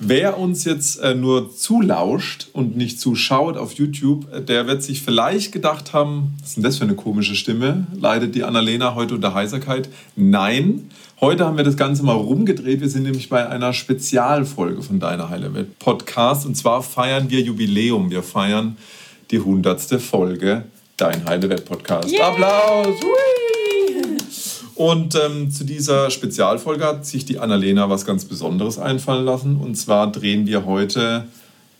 Wer uns jetzt äh, nur zulauscht und nicht zuschaut auf YouTube, äh, der wird sich vielleicht gedacht haben, was ist denn das für eine komische Stimme? Leidet die Annalena heute unter Heiserkeit? Nein, heute haben wir das Ganze mal rumgedreht. Wir sind nämlich bei einer Spezialfolge von Deine Heile Welt Podcast und zwar feiern wir Jubiläum. Wir feiern die hundertste Folge Dein Heile Welt Podcast. Yeah. Applaus! Hui. Und ähm, zu dieser Spezialfolge hat sich die Annalena was ganz Besonderes einfallen lassen. Und zwar drehen wir heute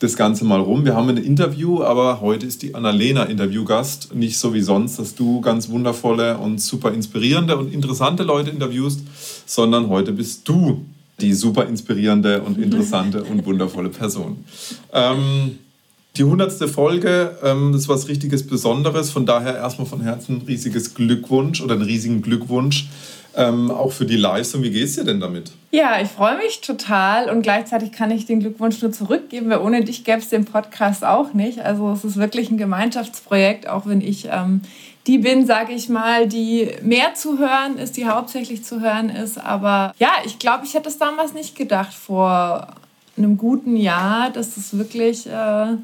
das Ganze mal rum. Wir haben ein Interview, aber heute ist die Annalena Interviewgast. Nicht so wie sonst, dass du ganz wundervolle und super inspirierende und interessante Leute interviewst, sondern heute bist du die super inspirierende und interessante und wundervolle Person. Ähm, die hundertste Folge, ähm, das ist was richtiges Besonderes. Von daher erstmal von Herzen ein riesiges Glückwunsch oder einen riesigen Glückwunsch. Ähm, auch für die Leistung. Wie geht es dir denn damit? Ja, ich freue mich total und gleichzeitig kann ich den Glückwunsch nur zurückgeben, weil ohne dich gäbe es den Podcast auch nicht. Also es ist wirklich ein Gemeinschaftsprojekt, auch wenn ich ähm, die bin, sage ich mal, die mehr zu hören ist, die hauptsächlich zu hören ist. Aber ja, ich glaube, ich hätte es damals nicht gedacht vor einem guten Jahr, dass es wirklich... Äh,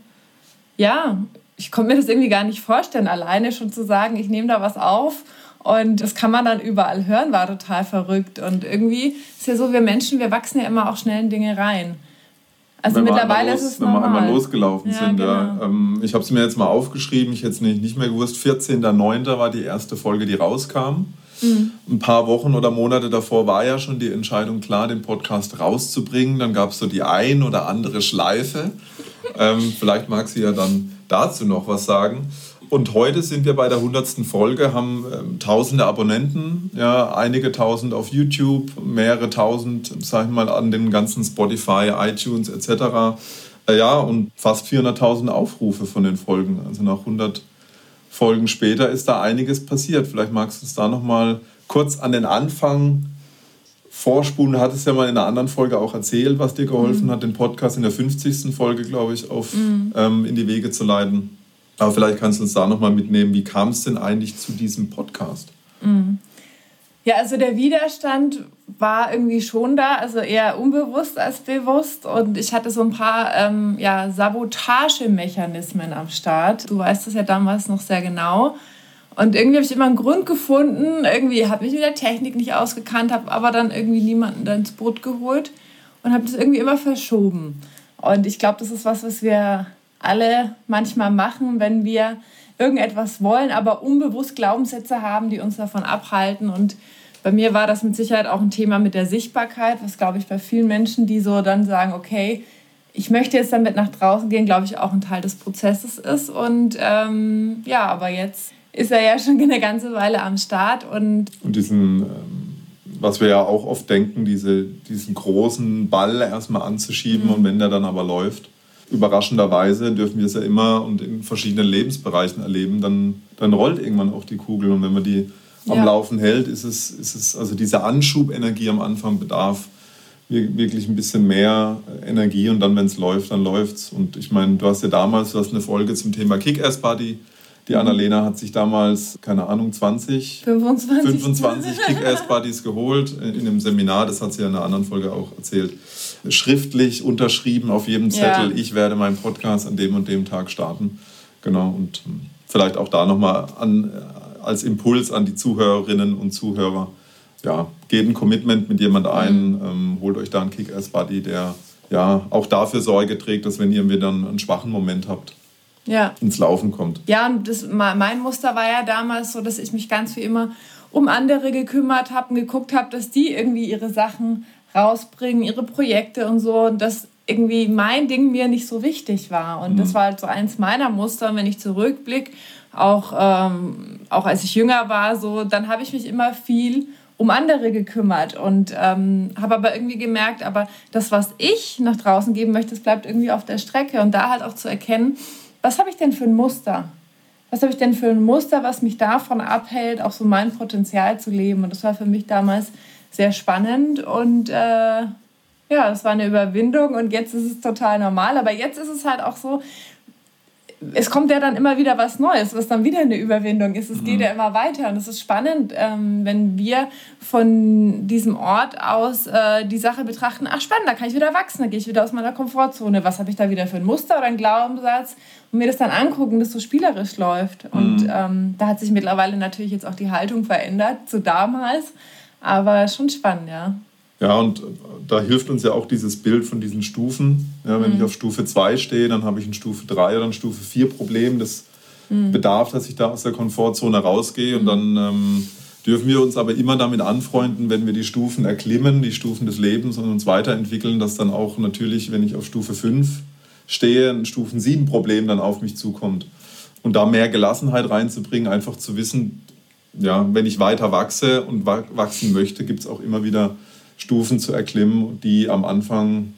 ja, ich konnte mir das irgendwie gar nicht vorstellen, alleine schon zu sagen, ich nehme da was auf und das kann man dann überall hören, war total verrückt. Und irgendwie ist ja so, wir Menschen, wir wachsen ja immer auch schnell in Dinge rein. Also wenn mittlerweile los, ist es Wenn wir einmal losgelaufen ja, sind. Genau. Ja. Ähm, ich habe es mir jetzt mal aufgeschrieben, ich hätte es nicht, nicht mehr gewusst. 14.09. war die erste Folge, die rauskam. Mhm. Ein paar Wochen oder Monate davor war ja schon die Entscheidung klar, den Podcast rauszubringen. Dann gab es so die ein oder andere Schleife. Ähm, vielleicht mag sie ja dann dazu noch was sagen. Und heute sind wir bei der 100. Folge, haben ähm, tausende Abonnenten, ja, einige tausend auf YouTube, mehrere tausend, sag ich mal, an den ganzen Spotify, iTunes etc. Äh, ja, und fast 400.000 Aufrufe von den Folgen. Also nach 100 Folgen später ist da einiges passiert. Vielleicht magst du es da noch mal kurz an den Anfang vorspulen. Du hattest ja mal in einer anderen Folge auch erzählt, was dir geholfen mhm. hat, den Podcast in der 50. Folge, glaube ich, auf, mhm. ähm, in die Wege zu leiten. Aber vielleicht kannst du uns da noch mal mitnehmen. Wie kam es denn eigentlich zu diesem Podcast? Mhm. Ja, also der Widerstand war irgendwie schon da, also eher unbewusst als bewusst. Und ich hatte so ein paar ähm, ja, Sabotagemechanismen am Start. Du weißt das ja damals noch sehr genau. Und irgendwie habe ich immer einen Grund gefunden. Irgendwie habe ich mit der Technik nicht ausgekannt, habe aber dann irgendwie niemanden ins Boot geholt und habe das irgendwie immer verschoben. Und ich glaube, das ist was, was wir alle manchmal machen, wenn wir irgendetwas wollen, aber unbewusst Glaubenssätze haben, die uns davon abhalten. Und bei mir war das mit Sicherheit auch ein Thema mit der Sichtbarkeit, was, glaube ich, bei vielen Menschen, die so dann sagen, okay, ich möchte jetzt damit nach draußen gehen, glaube ich, auch ein Teil des Prozesses ist. Und ähm, ja, aber jetzt ist er ja schon eine ganze Weile am Start. Und, und diesen, ähm, was wir ja auch oft denken, diese, diesen großen Ball erstmal anzuschieben mhm. und wenn der dann aber läuft, überraschenderweise dürfen wir es ja immer und in verschiedenen Lebensbereichen erleben, dann, dann rollt irgendwann auch die Kugel. Und wenn man die am ja. Laufen hält, ist es, ist es, also diese Anschubenergie am Anfang bedarf wirklich ein bisschen mehr Energie und dann, wenn es läuft, dann läuft es. Und ich meine, du hast ja damals, du hast eine Folge zum Thema Kick-Ass-Buddy. Die mhm. Annalena hat sich damals, keine Ahnung, 20, 25, 25 Kick-Ass-Buddies geholt in einem Seminar. Das hat sie ja in einer anderen Folge auch erzählt schriftlich unterschrieben auf jedem Zettel, ja. ich werde meinen Podcast an dem und dem Tag starten. Genau, und ähm, vielleicht auch da nochmal an, äh, als Impuls an die Zuhörerinnen und Zuhörer. Ja, geht ein Commitment mit jemand ein, mhm. ähm, holt euch da einen Kick-Ass-Buddy, der ja auch dafür Sorge trägt, dass wenn ihr wieder einen schwachen Moment habt, ja. ins Laufen kommt. Ja, und das, mein Muster war ja damals so, dass ich mich ganz wie immer um andere gekümmert habe und geguckt habe, dass die irgendwie ihre Sachen rausbringen, ihre Projekte und so. Und dass irgendwie mein Ding mir nicht so wichtig war. Und mhm. das war halt so eins meiner Muster. Und wenn ich zurückblicke, auch, ähm, auch als ich jünger war, so, dann habe ich mich immer viel um andere gekümmert und ähm, habe aber irgendwie gemerkt, aber das, was ich nach draußen geben möchte, das bleibt irgendwie auf der Strecke. Und da halt auch zu erkennen, was habe ich denn für ein Muster? was habe ich denn für ein Muster, was mich davon abhält, auch so mein Potenzial zu leben. Und das war für mich damals sehr spannend und äh, ja, es war eine Überwindung und jetzt ist es total normal. Aber jetzt ist es halt auch so, es kommt ja dann immer wieder was Neues, was dann wieder eine Überwindung ist. Es mhm. geht ja immer weiter und es ist spannend, ähm, wenn wir von diesem Ort aus äh, die Sache betrachten, ach spannend, da kann ich wieder wachsen, da gehe ich wieder aus meiner Komfortzone. Was habe ich da wieder für ein Muster oder einen Glaubenssatz? Und mir das dann angucken, dass so spielerisch läuft. Mhm. Und ähm, da hat sich mittlerweile natürlich jetzt auch die Haltung verändert zu damals. Aber schon spannend, ja. Ja, und da hilft uns ja auch dieses Bild von diesen Stufen. Ja, wenn mhm. ich auf Stufe 2 stehe, dann habe ich ein Stufe 3 oder ein Stufe 4 Problem. Das mhm. bedarf, dass ich da aus der Komfortzone rausgehe. Und mhm. dann ähm, dürfen wir uns aber immer damit anfreunden, wenn wir die Stufen erklimmen, die Stufen des Lebens und uns weiterentwickeln, dass dann auch natürlich, wenn ich auf Stufe 5 stehe, ein Stufen 7 Problem dann auf mich zukommt. Und da mehr Gelassenheit reinzubringen, einfach zu wissen, ja, wenn ich weiter wachse und wachsen möchte, gibt es auch immer wieder Stufen zu erklimmen, die am Anfang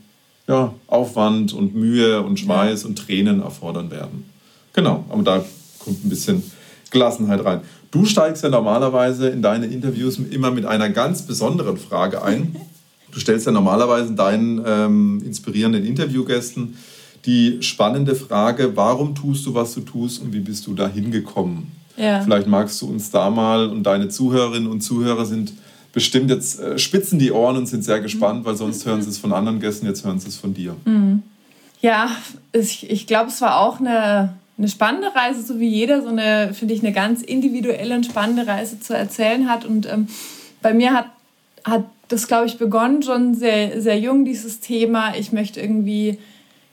ja, Aufwand und Mühe und Schweiß und Tränen erfordern werden. Genau, aber da kommt ein bisschen Gelassenheit rein. Du steigst ja normalerweise in deine Interviews immer mit einer ganz besonderen Frage ein. Du stellst ja normalerweise deinen ähm, inspirierenden Interviewgästen die spannende Frage, warum tust du, was du tust und wie bist du da hingekommen? Ja. Vielleicht magst du uns da mal und deine Zuhörerinnen und Zuhörer sind bestimmt jetzt äh, spitzen die Ohren und sind sehr gespannt, weil sonst hören sie es von anderen Gästen, jetzt hören sie es von dir. Mhm. Ja, ich, ich glaube, es war auch eine, eine spannende Reise, so wie jeder so eine, finde ich, eine ganz individuelle und spannende Reise zu erzählen hat. Und ähm, bei mir hat, hat das, glaube ich, begonnen schon sehr, sehr jung, dieses Thema. Ich möchte irgendwie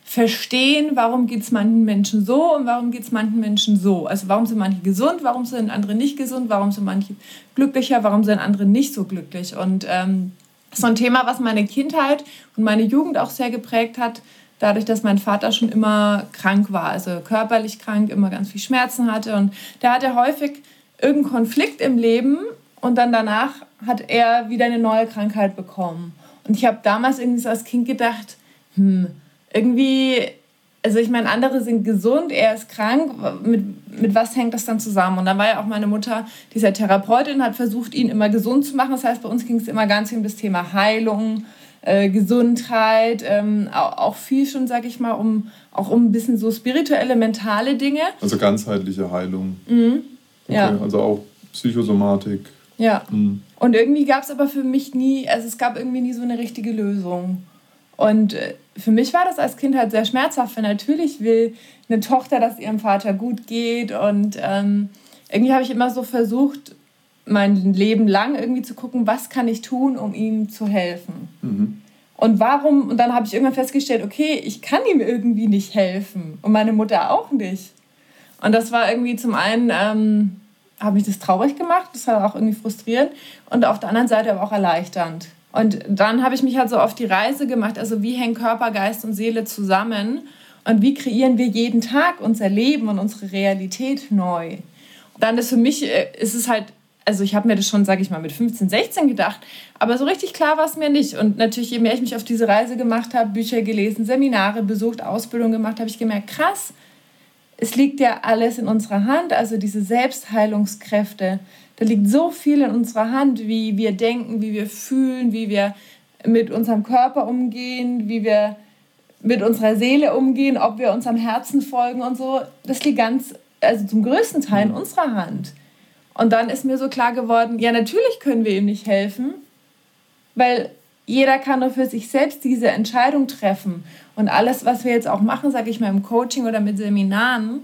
verstehen, warum geht es manchen Menschen so und warum geht es manchen Menschen so. Also warum sind manche gesund, warum sind andere nicht gesund, warum sind manche glücklicher, warum sind andere nicht so glücklich. Und ähm, so ein Thema, was meine Kindheit und meine Jugend auch sehr geprägt hat, dadurch, dass mein Vater schon immer krank war, also körperlich krank, immer ganz viel Schmerzen hatte. Und der hatte häufig irgendeinen Konflikt im Leben und dann danach hat er wieder eine neue Krankheit bekommen. Und ich habe damals irgendwie so als Kind gedacht, hm, irgendwie, also ich meine, andere sind gesund, er ist krank. Mit, mit was hängt das dann zusammen? Und dann war ja auch meine Mutter, dieser Therapeutin, hat versucht, ihn immer gesund zu machen. Das heißt, bei uns ging es immer ganz viel um das Thema Heilung, äh, Gesundheit, ähm, auch, auch, viel schon, sag ich mal, um auch um ein bisschen so spirituelle, mentale Dinge. Also ganzheitliche Heilung. Mhm. Okay, ja. Also auch Psychosomatik. Ja. Mhm. Und irgendwie gab es aber für mich nie, also es gab irgendwie nie so eine richtige Lösung. Und äh, für mich war das als Kind halt sehr schmerzhaft, weil natürlich will eine Tochter, dass ihrem Vater gut geht. Und ähm, irgendwie habe ich immer so versucht, mein Leben lang irgendwie zu gucken, was kann ich tun, um ihm zu helfen. Mhm. Und warum, und dann habe ich irgendwann festgestellt, okay, ich kann ihm irgendwie nicht helfen und meine Mutter auch nicht. Und das war irgendwie zum einen, ähm, habe mich das traurig gemacht, das war auch irgendwie frustrierend und auf der anderen Seite aber auch erleichternd. Und dann habe ich mich halt so auf die Reise gemacht, also wie hängen Körper, Geist und Seele zusammen und wie kreieren wir jeden Tag unser Leben und unsere Realität neu. Dann ist für mich, äh, ist es halt, also ich habe mir das schon, sage ich mal, mit 15, 16 gedacht, aber so richtig klar war es mir nicht. Und natürlich, je mehr ich mich auf diese Reise gemacht habe, Bücher gelesen, Seminare besucht, Ausbildung gemacht, habe ich gemerkt, krass, es liegt ja alles in unserer Hand, also diese Selbstheilungskräfte da liegt so viel in unserer Hand, wie wir denken, wie wir fühlen, wie wir mit unserem Körper umgehen, wie wir mit unserer Seele umgehen, ob wir unserem Herzen folgen und so. Das liegt ganz, also zum größten Teil in mhm. unserer Hand. Und dann ist mir so klar geworden, ja, natürlich können wir ihm nicht helfen, weil jeder kann nur für sich selbst diese Entscheidung treffen. Und alles, was wir jetzt auch machen, sage ich mal im Coaching oder mit Seminaren,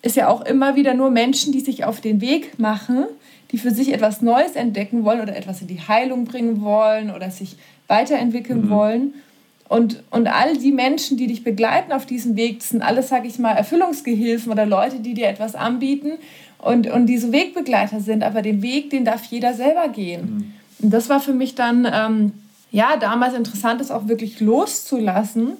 ist ja auch immer wieder nur Menschen, die sich auf den Weg machen, die für sich etwas Neues entdecken wollen oder etwas in die Heilung bringen wollen oder sich weiterentwickeln mhm. wollen. Und, und all die Menschen, die dich begleiten auf diesem Weg, das sind alles, sage ich mal, Erfüllungsgehilfen oder Leute, die dir etwas anbieten und, und diese Wegbegleiter sind. Aber den Weg, den darf jeder selber gehen. Mhm. Und das war für mich dann, ähm, ja, damals interessant, das auch wirklich loszulassen.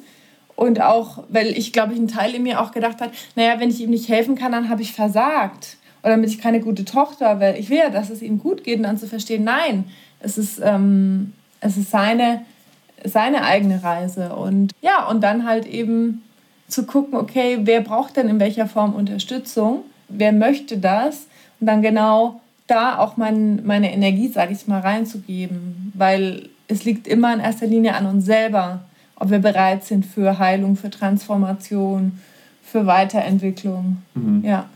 Und auch, weil ich glaube, ich ein Teil in mir auch gedacht hat, naja, wenn ich ihm nicht helfen kann, dann habe ich versagt oder bin ich keine gute Tochter, weil ich will ja, dass es ihm gut geht und dann zu verstehen, nein, es ist, ähm, es ist seine, seine eigene Reise. Und ja, und dann halt eben zu gucken, okay, wer braucht denn in welcher Form Unterstützung? wer möchte das? Und dann genau da auch mein, meine Energie, sage ich mal, reinzugeben. Weil es liegt immer in erster Linie an uns selber, ob wir bereit sind für Heilung, für Transformation, für Weiterentwicklung. Mhm. Ja.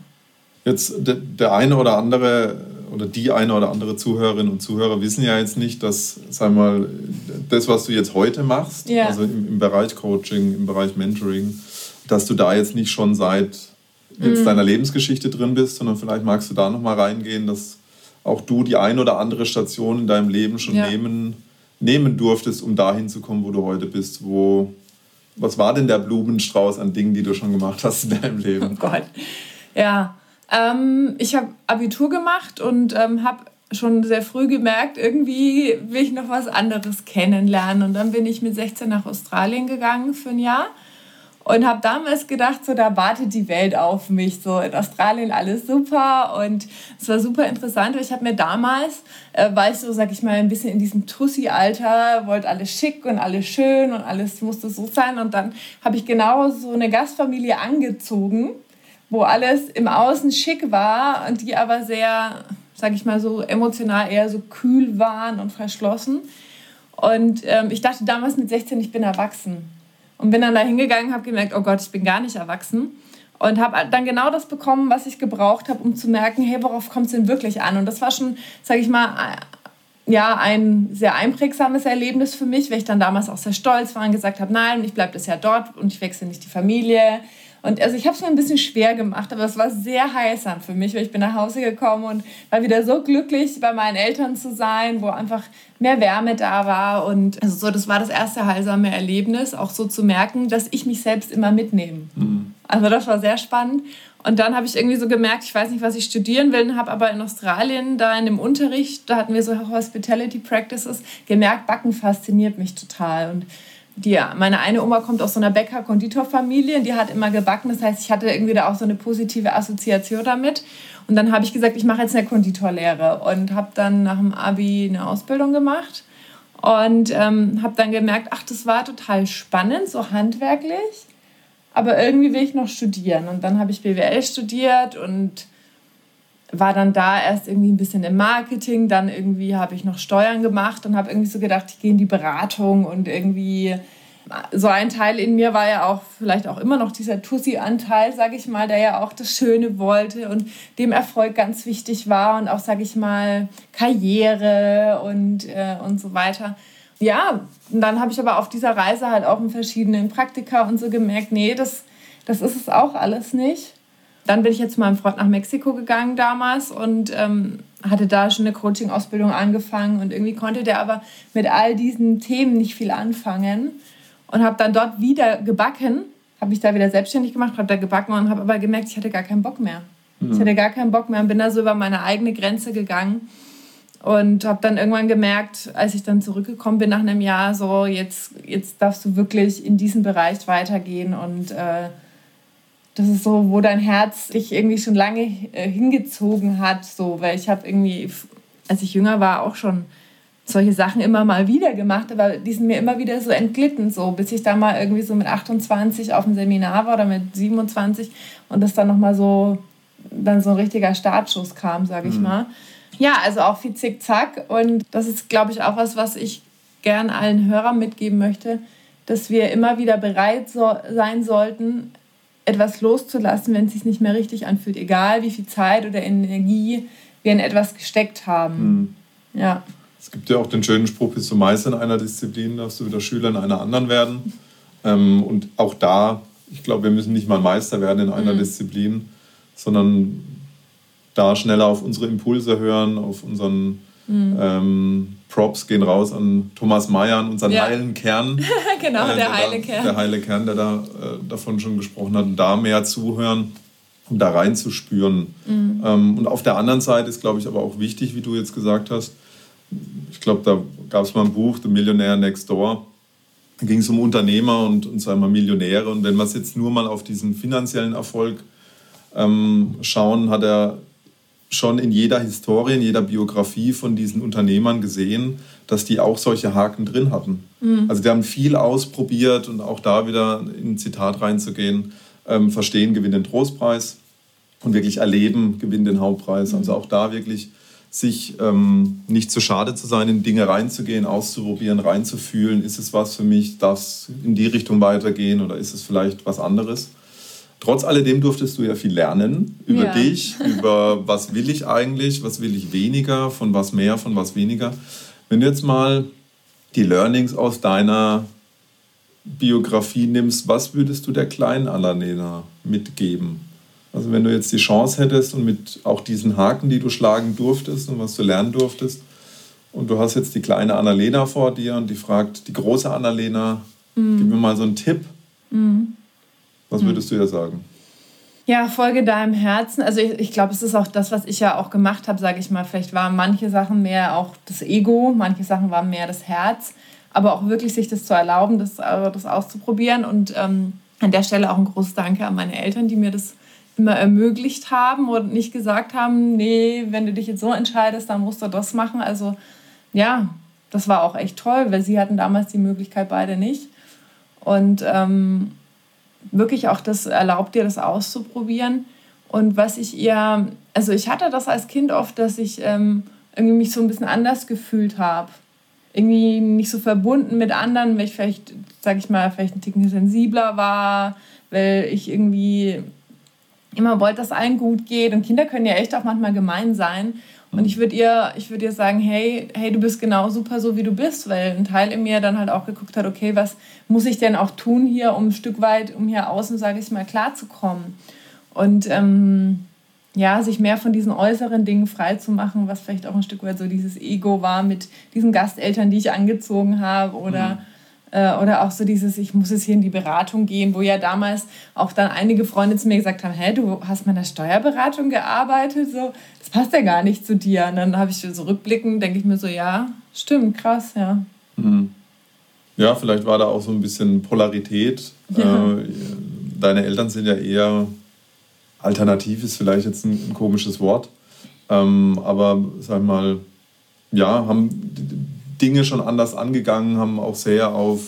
Jetzt der, eine oder andere oder die eine oder andere Zuhörerinnen und Zuhörer wissen ja jetzt nicht, dass, sag mal, das, was du jetzt heute machst, ja. also im, im, Bereich Coaching, im Bereich Mentoring, dass du da jetzt nicht schon seit jetzt mhm. deiner Lebensgeschichte drin bist, sondern vielleicht magst du da nochmal reingehen, dass auch du die ein oder andere Station in deinem Leben schon ja. nehmen, nehmen durftest, um dahin zu kommen, wo du heute bist. Wo, was war denn der Blumenstrauß an Dingen, die du schon gemacht hast in deinem Leben? Oh Gott. Ja, ähm, ich habe Abitur gemacht und ähm, habe schon sehr früh gemerkt, irgendwie will ich noch was anderes kennenlernen. Und dann bin ich mit 16 nach Australien gegangen für ein Jahr und habe damals gedacht, so da wartet die Welt auf mich, so in Australien alles super und es war super interessant. Ich habe mir damals, äh, war ich so, sag ich mal, ein bisschen in diesem Tussi-Alter, wollte alles schick und alles schön und alles musste so sein und dann habe ich genau so eine Gastfamilie angezogen, wo alles im Außen schick war und die aber sehr, sag ich mal so, emotional eher so kühl waren und verschlossen. Und ähm, ich dachte damals mit 16, ich bin erwachsen. Und bin dann da hingegangen, habe gemerkt, oh Gott, ich bin gar nicht erwachsen. Und habe dann genau das bekommen, was ich gebraucht habe, um zu merken, hey, worauf kommt es denn wirklich an? Und das war schon, sage ich mal, ja, ein sehr einprägsames Erlebnis für mich, weil ich dann damals auch sehr stolz war und gesagt habe, nein, ich bleibe das Jahr dort und ich wechsle nicht die Familie. Und also ich habe es mir ein bisschen schwer gemacht, aber es war sehr heilsam für mich, weil ich bin nach Hause gekommen und war wieder so glücklich, bei meinen Eltern zu sein, wo einfach mehr Wärme da war. Und also so, das war das erste heilsame Erlebnis, auch so zu merken, dass ich mich selbst immer mitnehme. Mhm. Also das war sehr spannend. Und dann habe ich irgendwie so gemerkt, ich weiß nicht, was ich studieren will, habe aber in Australien da in dem Unterricht, da hatten wir so Hospitality Practices, gemerkt, Backen fasziniert mich total. Und die, meine eine Oma kommt aus so einer Bäcker-Konditorfamilie, die hat immer gebacken. Das heißt, ich hatte irgendwie da auch so eine positive Assoziation damit. Und dann habe ich gesagt, ich mache jetzt eine Konditorlehre und habe dann nach dem Abi eine Ausbildung gemacht und ähm, habe dann gemerkt, ach, das war total spannend, so handwerklich, aber irgendwie will ich noch studieren. Und dann habe ich BWL studiert und war dann da erst irgendwie ein bisschen im Marketing, dann irgendwie habe ich noch Steuern gemacht und habe irgendwie so gedacht, ich gehe in die Beratung und irgendwie so ein Teil in mir war ja auch vielleicht auch immer noch dieser Tussi-Anteil, sage ich mal, der ja auch das Schöne wollte und dem Erfolg ganz wichtig war und auch, sage ich mal, Karriere und, äh, und so weiter. Ja, und dann habe ich aber auf dieser Reise halt auch in verschiedenen Praktika und so gemerkt, nee, das, das ist es auch alles nicht. Dann bin ich jetzt zu meinem Freund nach Mexiko gegangen damals und ähm, hatte da schon eine Coaching-Ausbildung angefangen und irgendwie konnte der aber mit all diesen Themen nicht viel anfangen und habe dann dort wieder gebacken, habe mich da wieder selbstständig gemacht, habe da gebacken und habe aber gemerkt, ich hatte gar keinen Bock mehr. Mhm. Ich hatte gar keinen Bock mehr und bin da so über meine eigene Grenze gegangen und habe dann irgendwann gemerkt, als ich dann zurückgekommen bin nach einem Jahr, so jetzt, jetzt darfst du wirklich in diesen Bereich weitergehen und äh, das ist so, wo dein Herz dich irgendwie schon lange äh, hingezogen hat, so, weil ich habe irgendwie, als ich jünger war, auch schon solche Sachen immer mal wieder gemacht, aber die sind mir immer wieder so entglitten, so bis ich da mal irgendwie so mit 28 auf dem Seminar war oder mit 27 und das dann nochmal so, dann so ein richtiger Startschuss kam, sage ich mhm. mal. Ja, also auch viel Zickzack und das ist, glaube ich, auch was, was ich gern allen Hörern mitgeben möchte, dass wir immer wieder bereit so sein sollten, etwas loszulassen, wenn es sich nicht mehr richtig anfühlt, egal wie viel Zeit oder Energie wir in etwas gesteckt haben. Mhm. Ja. Es gibt ja auch den schönen Spruch, bist du Meister in einer Disziplin, darfst du wieder Schüler in einer anderen werden. Ähm, und auch da, ich glaube, wir müssen nicht mal Meister werden in einer mhm. Disziplin, sondern da schneller auf unsere Impulse hören, auf unseren mhm. ähm, Props gehen raus an Thomas Mayer, an unseren ja. heilen Kern. genau, äh, der, der, heile da, Kern. Der heile Kern, der da äh, davon schon gesprochen hat. Und da mehr zuhören, um da reinzuspüren. Mhm. Ähm, und auf der anderen Seite ist, glaube ich, aber auch wichtig, wie du jetzt gesagt hast, ich glaube, da gab es mal ein Buch, The Millionaire Next Door. Da ging es um Unternehmer und, und sagen wir Millionäre. Und wenn wir es jetzt nur mal auf diesen finanziellen Erfolg ähm, schauen, hat er schon in jeder Historie, in jeder Biografie von diesen Unternehmern gesehen, dass die auch solche Haken drin hatten. Mhm. Also die haben viel ausprobiert und auch da wieder in ein Zitat reinzugehen, ähm, verstehen, gewinnen den Trostpreis. und wirklich erleben gewinnt den Hauptpreis. Mhm. Also auch da wirklich sich ähm, nicht zu schade zu sein, in Dinge reinzugehen, auszuprobieren, reinzufühlen. Ist es was für mich? Darf es in die Richtung weitergehen oder ist es vielleicht was anderes? Trotz alledem durftest du ja viel lernen über ja. dich, über was will ich eigentlich, was will ich weniger, von was mehr, von was weniger. Wenn du jetzt mal die Learnings aus deiner Biografie nimmst, was würdest du der kleinen Annalena mitgeben? Also wenn du jetzt die Chance hättest und mit auch diesen Haken, die du schlagen durftest und was du lernen durftest, und du hast jetzt die kleine Annalena vor dir und die fragt die große Annalena, mhm. gib mir mal so einen Tipp. Mhm. Was mhm. würdest du ihr sagen? Ja, folge deinem Herzen. Also ich, ich glaube, es ist auch das, was ich ja auch gemacht habe, sage ich mal. Vielleicht waren manche Sachen mehr auch das Ego, manche Sachen waren mehr das Herz. Aber auch wirklich sich das zu erlauben, das, äh, das auszuprobieren. Und ähm, an der Stelle auch ein großes Danke an meine Eltern, die mir das immer ermöglicht haben und nicht gesagt haben, nee, wenn du dich jetzt so entscheidest, dann musst du das machen. Also ja, das war auch echt toll, weil sie hatten damals die Möglichkeit beide nicht. Und ähm, wirklich auch das erlaubt dir, das auszuprobieren. Und was ich ihr, also ich hatte das als Kind oft, dass ich ähm, irgendwie mich so ein bisschen anders gefühlt habe. Irgendwie nicht so verbunden mit anderen, weil ich vielleicht, sag ich mal, vielleicht ein Ticken sensibler war, weil ich irgendwie immer wollte, dass allen gut geht. Und Kinder können ja echt auch manchmal gemein sein. Und ich würde ihr, ich ihr sagen, hey, hey, du bist genau super so, wie du bist, weil ein Teil in mir dann halt auch geguckt hat, okay, was muss ich denn auch tun hier, um ein Stück weit, um hier außen, sage ich mal, klarzukommen. Und ähm, ja, sich mehr von diesen äußeren Dingen frei zu machen, was vielleicht auch ein Stück weit so dieses Ego war mit diesen Gasteltern, die ich angezogen habe oder mhm äh, oder auch so dieses, ich muss jetzt hier in die Beratung gehen, wo ja damals auch dann einige Freunde zu mir gesagt haben, hä, du hast mal in der Steuerberatung gearbeitet, so, das passt ja gar nicht zu dir. Und dann habe ich so rückblickend, denke ich mir so, ja, stimmt, krass, ja. Mhm. Ja, vielleicht war da auch so ein bisschen Polarität. Ja. Äh, deine Eltern sind ja eher alternativ, ist vielleicht jetzt ein, ein komisches Wort. Ähm, aber sag mal, ja, haben Dinge schon anders angegangen, haben auch sehr auf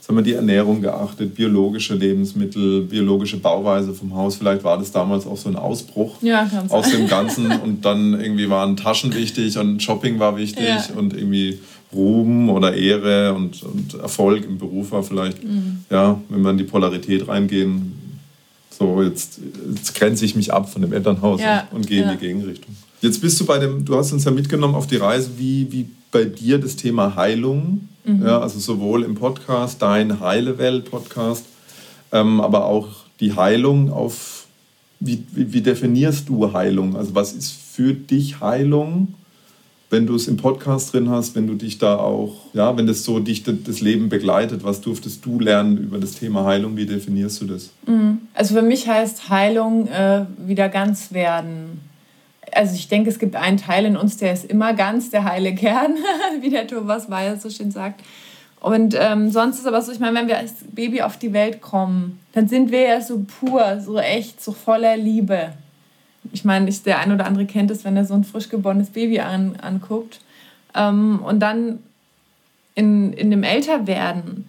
sagen wir, die Ernährung geachtet, biologische Lebensmittel, biologische Bauweise vom Haus. Vielleicht war das damals auch so ein Ausbruch ja, aus dem Ganzen und dann irgendwie waren Taschen wichtig und Shopping war wichtig ja. und irgendwie Ruhm oder Ehre und, und Erfolg im Beruf war vielleicht, mhm. ja, wenn wir in die Polarität reingehen, so jetzt, jetzt grenze ich mich ab von dem Elternhaus ja. und, und gehe in die Gegenrichtung. Jetzt bist du bei dem, du hast uns ja mitgenommen auf die Reise, wie, wie bei dir das Thema Heilung, mhm. ja, also sowohl im Podcast, dein Heile Welt Podcast, ähm, aber auch die Heilung auf, wie, wie, wie, definierst du Heilung? Also was ist für dich Heilung, wenn du es im Podcast drin hast, wenn du dich da auch, ja, wenn das so dich das Leben begleitet, was durftest du lernen über das Thema Heilung, wie definierst du das? Mhm. Also für mich heißt Heilung äh, wieder ganz werden also ich denke, es gibt einen Teil in uns, der ist immer ganz der heile Kern, wie der Thomas Mayer so schön sagt. Und ähm, sonst ist aber so, ich meine, wenn wir als Baby auf die Welt kommen, dann sind wir ja so pur, so echt, so voller Liebe. Ich meine, ich, der ein oder andere kennt es, wenn er so ein frisch geborenes Baby an, anguckt. Ähm, und dann in, in dem Älterwerden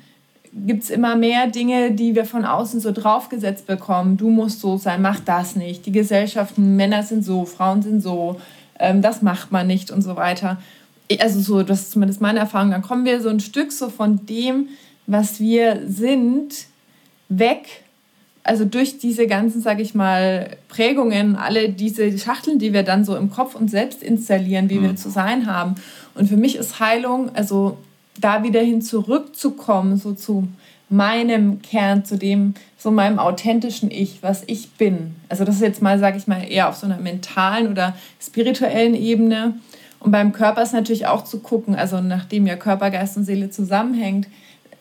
gibt es immer mehr Dinge, die wir von außen so draufgesetzt bekommen. Du musst so sein, mach das nicht. Die Gesellschaften, Männer sind so, Frauen sind so, ähm, das macht man nicht und so weiter. Also so, das ist zumindest meine Erfahrung. Dann kommen wir so ein Stück so von dem, was wir sind, weg. Also durch diese ganzen, sage ich mal, Prägungen, alle diese Schachteln, die wir dann so im Kopf uns selbst installieren, wie mhm. wir zu sein haben. Und für mich ist Heilung, also da wieder hin zurückzukommen, so zu meinem Kern, zu dem, so meinem authentischen Ich, was ich bin. Also das ist jetzt mal, sage ich mal, eher auf so einer mentalen oder spirituellen Ebene. Und beim Körper ist natürlich auch zu gucken, also nachdem ja Körper, Geist und Seele zusammenhängt,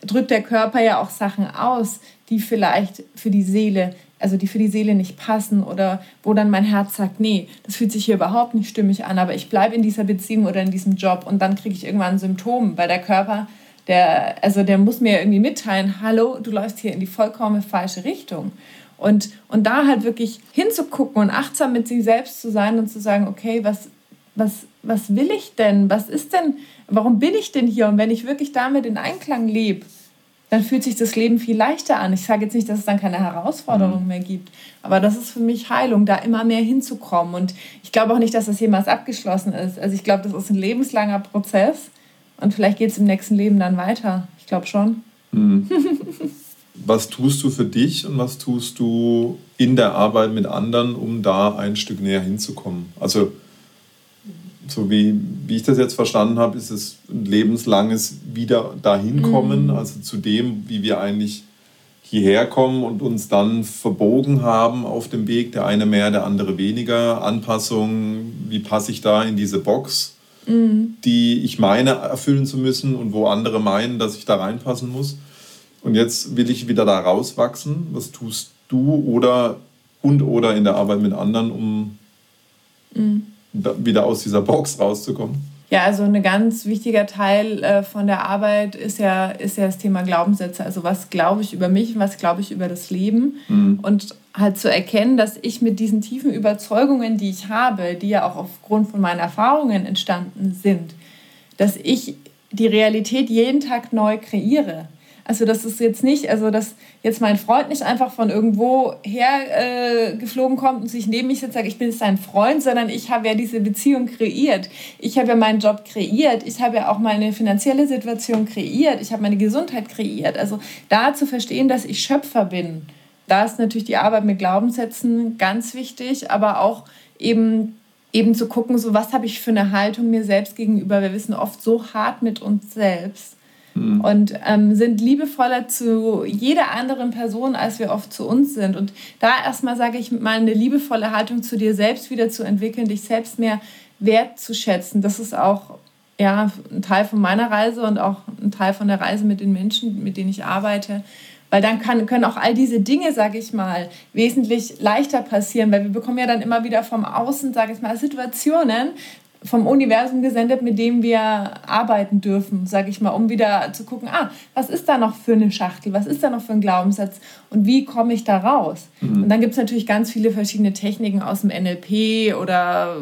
drückt der Körper ja auch Sachen aus, die vielleicht für die Seele also die für die Seele nicht passen oder wo dann mein Herz sagt, nee, das fühlt sich hier überhaupt nicht stimmig an, aber ich bleibe in dieser Beziehung oder in diesem Job und dann kriege ich irgendwann ein Symptom, weil der Körper, der, also der muss mir irgendwie mitteilen, hallo, du läufst hier in die vollkommen falsche Richtung. Und, und da halt wirklich hinzugucken und achtsam mit sich selbst zu sein und zu sagen, okay, was, was, was will ich denn? Was ist denn, warum bin ich denn hier? Und wenn ich wirklich damit in Einklang lebe, dann fühlt sich das Leben viel leichter an. Ich sage jetzt nicht, dass es dann keine Herausforderungen mhm. mehr gibt, aber das ist für mich Heilung, da immer mehr hinzukommen. Und ich glaube auch nicht, dass das jemals abgeschlossen ist. Also ich glaube, das ist ein lebenslanger Prozess und vielleicht geht es im nächsten Leben dann weiter. Ich glaube schon. Mhm. was tust du für dich und was tust du in der Arbeit mit anderen, um da ein Stück näher hinzukommen? Also so wie, wie ich das jetzt verstanden habe, ist es ein lebenslanges Wieder dahinkommen, mhm. also zu dem, wie wir eigentlich hierher kommen und uns dann verbogen haben auf dem Weg, der eine mehr, der andere weniger, Anpassung, wie passe ich da in diese Box, mhm. die ich meine erfüllen zu müssen und wo andere meinen, dass ich da reinpassen muss. Und jetzt will ich wieder da rauswachsen. Was tust du oder und oder in der Arbeit mit anderen, um mhm wieder aus dieser Box rauszukommen? Ja, also ein ganz wichtiger Teil äh, von der Arbeit ist ja, ist ja das Thema Glaubenssätze. Also was glaube ich über mich und was glaube ich über das Leben. Mhm. Und halt zu erkennen, dass ich mit diesen tiefen Überzeugungen, die ich habe, die ja auch aufgrund von meinen Erfahrungen entstanden sind, dass ich die Realität jeden Tag neu kreiere. Also das ist jetzt nicht, also dass jetzt mein Freund nicht einfach von irgendwo her äh, geflogen kommt und sich neben mich sitzt und sagt, ich bin sein Freund, sondern ich habe ja diese Beziehung kreiert. Ich habe ja meinen Job kreiert. Ich habe ja auch meine finanzielle Situation kreiert. Ich habe meine Gesundheit kreiert. Also da zu verstehen, dass ich Schöpfer bin. Da ist natürlich die Arbeit mit Glaubenssätzen ganz wichtig, aber auch eben eben zu gucken, so was habe ich für eine Haltung mir selbst gegenüber. Wir wissen oft so hart mit uns selbst mhm. und ähm, sind liebevoller zu jeder anderen Person, als wir oft zu uns sind. Und da erstmal sage ich mal eine liebevolle Haltung zu dir selbst wieder zu entwickeln, dich selbst mehr wertzuschätzen. Das ist auch ja, ein Teil von meiner Reise und auch ein Teil von der Reise mit den Menschen, mit denen ich arbeite. Weil dann kann, können auch all diese Dinge, sage ich mal, wesentlich leichter passieren, weil wir bekommen ja dann immer wieder vom Außen, sage ich mal, Situationen, vom Universum gesendet, mit dem wir arbeiten dürfen, sage ich mal, um wieder zu gucken, ah, was ist da noch für eine Schachtel, was ist da noch für ein Glaubenssatz und wie komme ich da raus? Mhm. Und dann gibt es natürlich ganz viele verschiedene Techniken aus dem NLP oder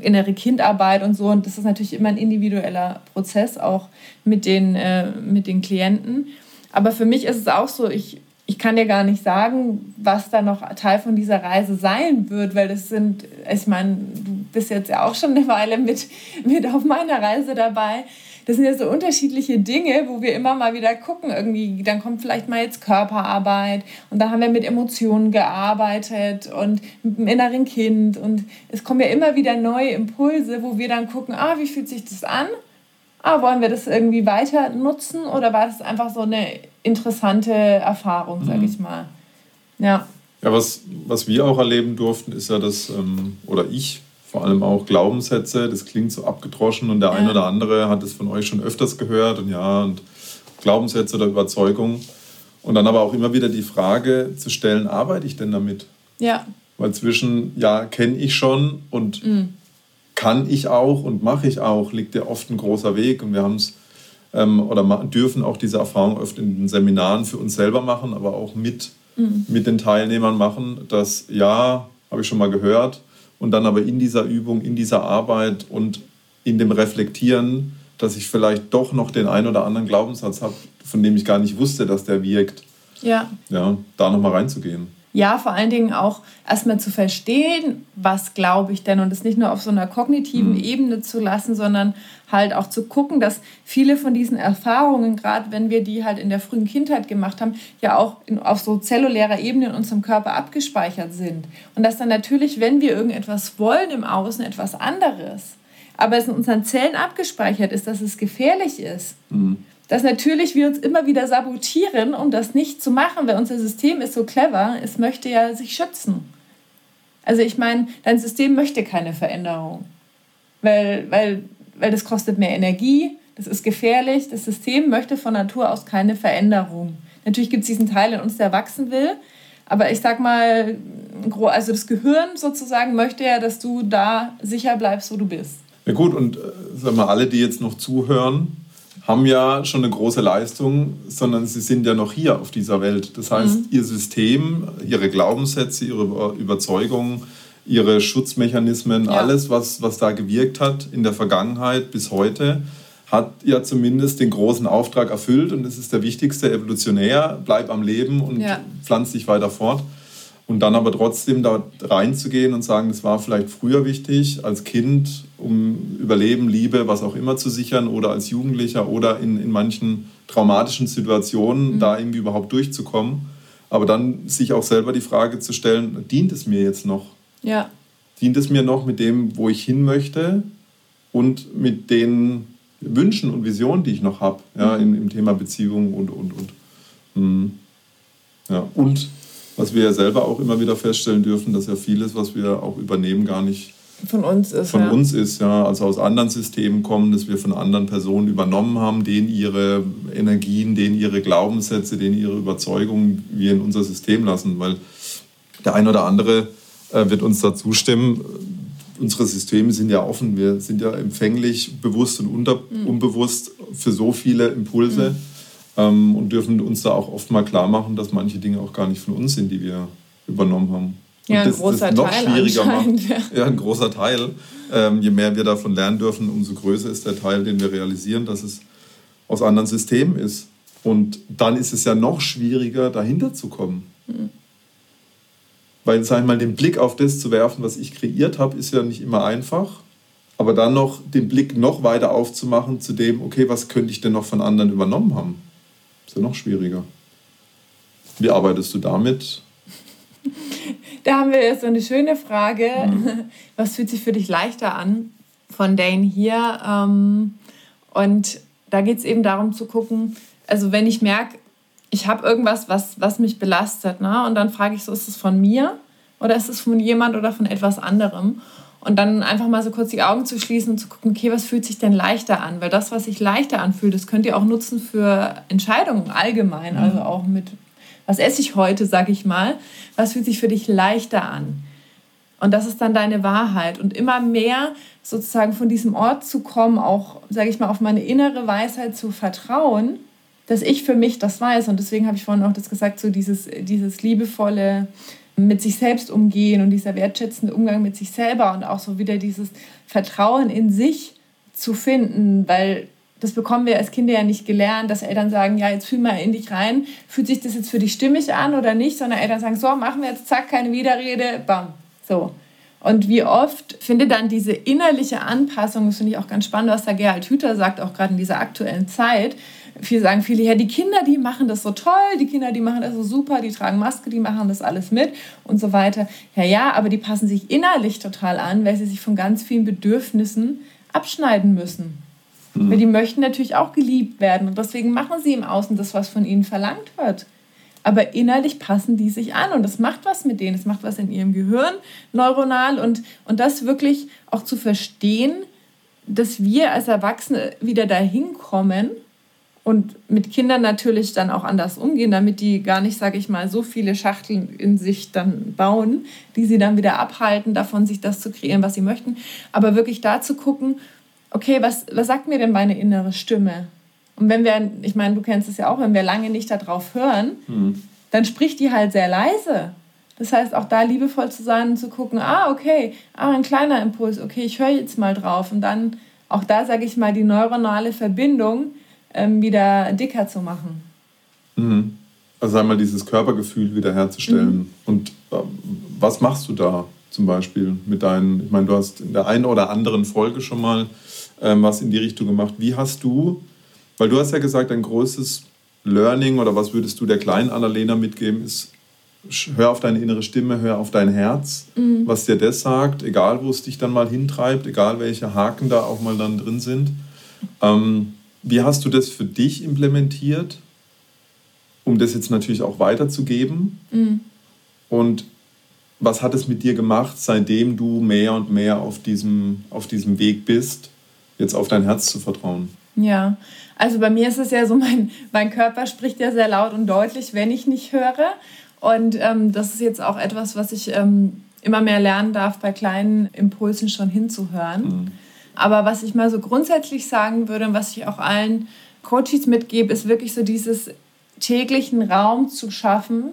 innere Kindarbeit und so und das ist natürlich immer ein individueller Prozess auch mit den, äh, mit den Klienten. Aber für mich ist es auch so, ich ich kann dir gar nicht sagen, was da noch Teil von dieser Reise sein wird, weil das sind, ich meine, du bist jetzt ja auch schon eine Weile mit, mit auf meiner Reise dabei. Das sind ja so unterschiedliche Dinge, wo wir immer mal wieder gucken, irgendwie, dann kommt vielleicht mal jetzt Körperarbeit und dann haben wir mit Emotionen gearbeitet und mit dem inneren Kind und es kommen ja immer wieder neue Impulse, wo wir dann gucken, ah, wie fühlt sich das an? ah, wollen wir das irgendwie weiter nutzen oder war das einfach so eine interessante Erfahrung, sage mhm. ich mal. Ja. Ja, was, was wir auch erleben durften, ist ja das, ähm, oder ich vor allem auch Glaubenssätze, das klingt so abgedroschen und der ja. ein oder andere hat es von euch schon öfters gehört und ja, und Glaubenssätze oder Überzeugungen. Und dann aber auch immer wieder die Frage zu stellen, arbeite ich denn damit? Ja. Weil zwischen, ja, kenne ich schon und mhm kann ich auch und mache ich auch, liegt ja oft ein großer Weg. Und wir haben es ähm, oder dürfen auch diese Erfahrung oft in den Seminaren für uns selber machen, aber auch mit, mhm. mit den Teilnehmern machen. Das ja, habe ich schon mal gehört. Und dann aber in dieser Übung, in dieser Arbeit und in dem Reflektieren, dass ich vielleicht doch noch den einen oder anderen Glaubenssatz habe, von dem ich gar nicht wusste, dass der wirkt. Ja. Ja, da nochmal reinzugehen ja, vor allen Dingen auch erstmal zu verstehen, was glaube ich denn und es nicht nur auf so einer kognitiven mhm. Ebene zu lassen, sondern halt auch zu gucken, dass viele von diesen Erfahrungen, gerade wenn wir die halt in der frühen Kindheit gemacht haben, ja auch in, auf so zellulärer Ebene in unserem Körper abgespeichert sind. Und dass dann natürlich, wenn wir irgendetwas wollen im Außen, etwas anderes, aber es in unseren Zellen abgespeichert ist, dass es gefährlich ist. Mhm dass natürlich wir uns immer wieder sabotieren, um das nicht zu machen, weil unser System ist so clever, es möchte ja sich schützen. Also ich meine, dein System möchte keine Veränderung, weil, weil, weil das kostet mehr Energie, das ist gefährlich, das System möchte von Natur aus keine Veränderung. Natürlich gibt es diesen Teil in uns, der wachsen will, aber ich sag mal, also das Gehirn sozusagen möchte ja, dass du da sicher bleibst, wo du bist. Ja gut, und äh, sag mal, alle, die jetzt noch zuhören, haben ja schon eine große Leistung, sondern sie sind ja noch hier auf dieser Welt. Das heißt, mhm. ihr System, ihre Glaubenssätze, ihre Überzeugungen, ihre Schutzmechanismen, ja. alles, was, was da gewirkt hat in der Vergangenheit bis heute, hat ja zumindest den großen Auftrag erfüllt und es ist der wichtigste, evolutionär, bleib am Leben und ja. pflanz dich weiter fort. Und dann aber trotzdem da reinzugehen und sagen, das war vielleicht früher wichtig als Kind, um Überleben, Liebe, was auch immer zu sichern oder als Jugendlicher oder in, in manchen traumatischen Situationen mhm. da irgendwie überhaupt durchzukommen. Aber dann sich auch selber die Frage zu stellen, dient es mir jetzt noch? Ja. Dient es mir noch mit dem, wo ich hin möchte und mit den Wünschen und Visionen, die ich noch habe, ja, mhm. im, im, Thema Beziehung und, und, und. Mhm. Ja, und was wir ja selber auch immer wieder feststellen dürfen, dass ja vieles, was wir auch übernehmen, gar nicht von uns ist. Von ja. uns ist, ja. Also aus anderen Systemen kommen, dass wir von anderen Personen übernommen haben, denen ihre Energien, denen ihre Glaubenssätze, denen ihre Überzeugungen wir in unser System lassen. Weil der ein oder andere äh, wird uns da zustimmen. Unsere Systeme sind ja offen, wir sind ja empfänglich, bewusst und unter, mhm. unbewusst für so viele Impulse. Mhm ähm, und dürfen uns da auch oft mal klar machen, dass manche Dinge auch gar nicht von uns sind, die wir übernommen haben. Ja, ein großer das noch Teil schwieriger macht. Ja. ja. ein großer Teil. Ähm, je mehr wir davon lernen dürfen, umso größer ist der Teil, den wir realisieren, dass es aus anderen Systemen ist. Und dann ist es ja noch schwieriger, dahinter zu kommen. Mhm. Weil, sag ich mal, den Blick auf das zu werfen, was ich kreiert habe, ist ja nicht immer einfach. Aber dann noch den Blick noch weiter aufzumachen zu dem, okay, was könnte ich denn noch von anderen übernommen haben? Ist ja noch schwieriger. Wie arbeitest du damit? Da haben wir jetzt so eine schöne Frage. Mhm. Was fühlt sich für dich leichter an? Von Dane hier. Ähm, und da geht es eben darum zu gucken, also wenn ich merke, ich habe irgendwas, was, was mich belastet, ne? und dann frage ich so, ist es von mir oder ist es von jemand oder von etwas anderem? Und dann einfach mal so kurz die Augen zu schließen und zu gucken, okay, was fühlt sich denn leichter an? Weil das, was sich leichter anfühlt, das könnt ihr auch nutzen für Entscheidungen allgemein. Mhm. Also auch mit, was esse ich heute, sag ich mal. Was fühlt sich für dich leichter an? Und das ist dann deine Wahrheit. Und immer mehr sozusagen von diesem Ort zu kommen, auch, sage ich mal, auf meine innere Weisheit zu vertrauen, dass ich für mich das weiß. Und deswegen habe ich vorhin auch das gesagt, so dieses, dieses liebevolle, mit sich selbst umgehen und dieser wertschätzende Umgang mit sich selber und auch so wieder dieses Vertrauen in sich zu finden, weil das bekommen wir als Kinder ja nicht gelernt, dass Eltern sagen, ja, jetzt fühl mal in dich rein, fühlt sich das jetzt für dich stimmig an oder nicht, sondern Eltern sagen, so, machen wir jetzt, zack, keine Widerrede, bam, so. Und wie oft findet dann diese innerliche Anpassung, das finde ich auch ganz spannend, was da Gerhard Hüther sagt, auch gerade in dieser aktuellen Zeit, Viele sagen viele, ja, die Kinder, die machen das so toll, die Kinder, die machen das so super, die tragen Maske, die machen das alles mit und so weiter. Ja, ja, aber die passen sich innerlich total an, weil sie sich von ganz vielen Bedürfnissen abschneiden müssen. Mhm. Weil die möchten natürlich auch geliebt werden und deswegen machen sie im Außen das, was von ihnen verlangt wird. Aber innerlich passen die sich an und das macht was mit denen, das macht was in ihrem Gehirn neuronal und, und das wirklich auch zu verstehen, dass wir als Erwachsene wieder dahin kommen, und mit Kindern natürlich dann auch anders umgehen, damit die gar nicht, sage ich mal, so viele Schachteln in sich dann bauen, die sie dann wieder abhalten, davon sich das zu kreieren, was sie möchten. Aber wirklich da zu gucken, okay, was, was sagt mir denn meine innere Stimme? Und wenn wir, ich meine, du kennst es ja auch, wenn wir lange nicht darauf hören, mhm. dann spricht die halt sehr leise. Das heißt, auch da liebevoll zu sein und zu gucken, ah, okay, ah, ein kleiner Impuls, okay, ich höre jetzt mal drauf. Und dann auch da, sage ich mal, die neuronale Verbindung ähm, wieder dicker zu machen. Mhm. Also einmal dieses Körpergefühl wiederherzustellen. Mhm. Und äh, was machst du da zum Beispiel mit deinen, ich meine, du hast in der einen oder anderen Folge schon mal ähm, was in die Richtung gemacht. Wie hast du, weil du hast ja gesagt, ein großes Learning oder was würdest du der kleinen Annalena mitgeben, ist, hör auf deine innere Stimme, hör auf dein Herz, mhm. was dir das sagt, egal wo es dich dann mal hintreibt, egal welche Haken da auch mal dann drin sind. Ähm, wie hast du das für dich implementiert, um das jetzt natürlich auch weiterzugeben? Mhm. Und was hat es mit dir gemacht, seitdem du mehr und mehr auf diesem, auf diesem Weg bist, jetzt auf dein Herz zu vertrauen? Ja, also bei mir ist es ja so, mein, mein Körper spricht ja sehr laut und deutlich, wenn ich nicht höre. Und ähm, das ist jetzt auch etwas, was ich ähm, immer mehr lernen darf, bei kleinen Impulsen schon hinzuhören. Mhm. Aber was ich mal so grundsätzlich sagen würde und was ich auch allen Coaches mitgebe, ist wirklich so dieses täglichen Raum zu schaffen,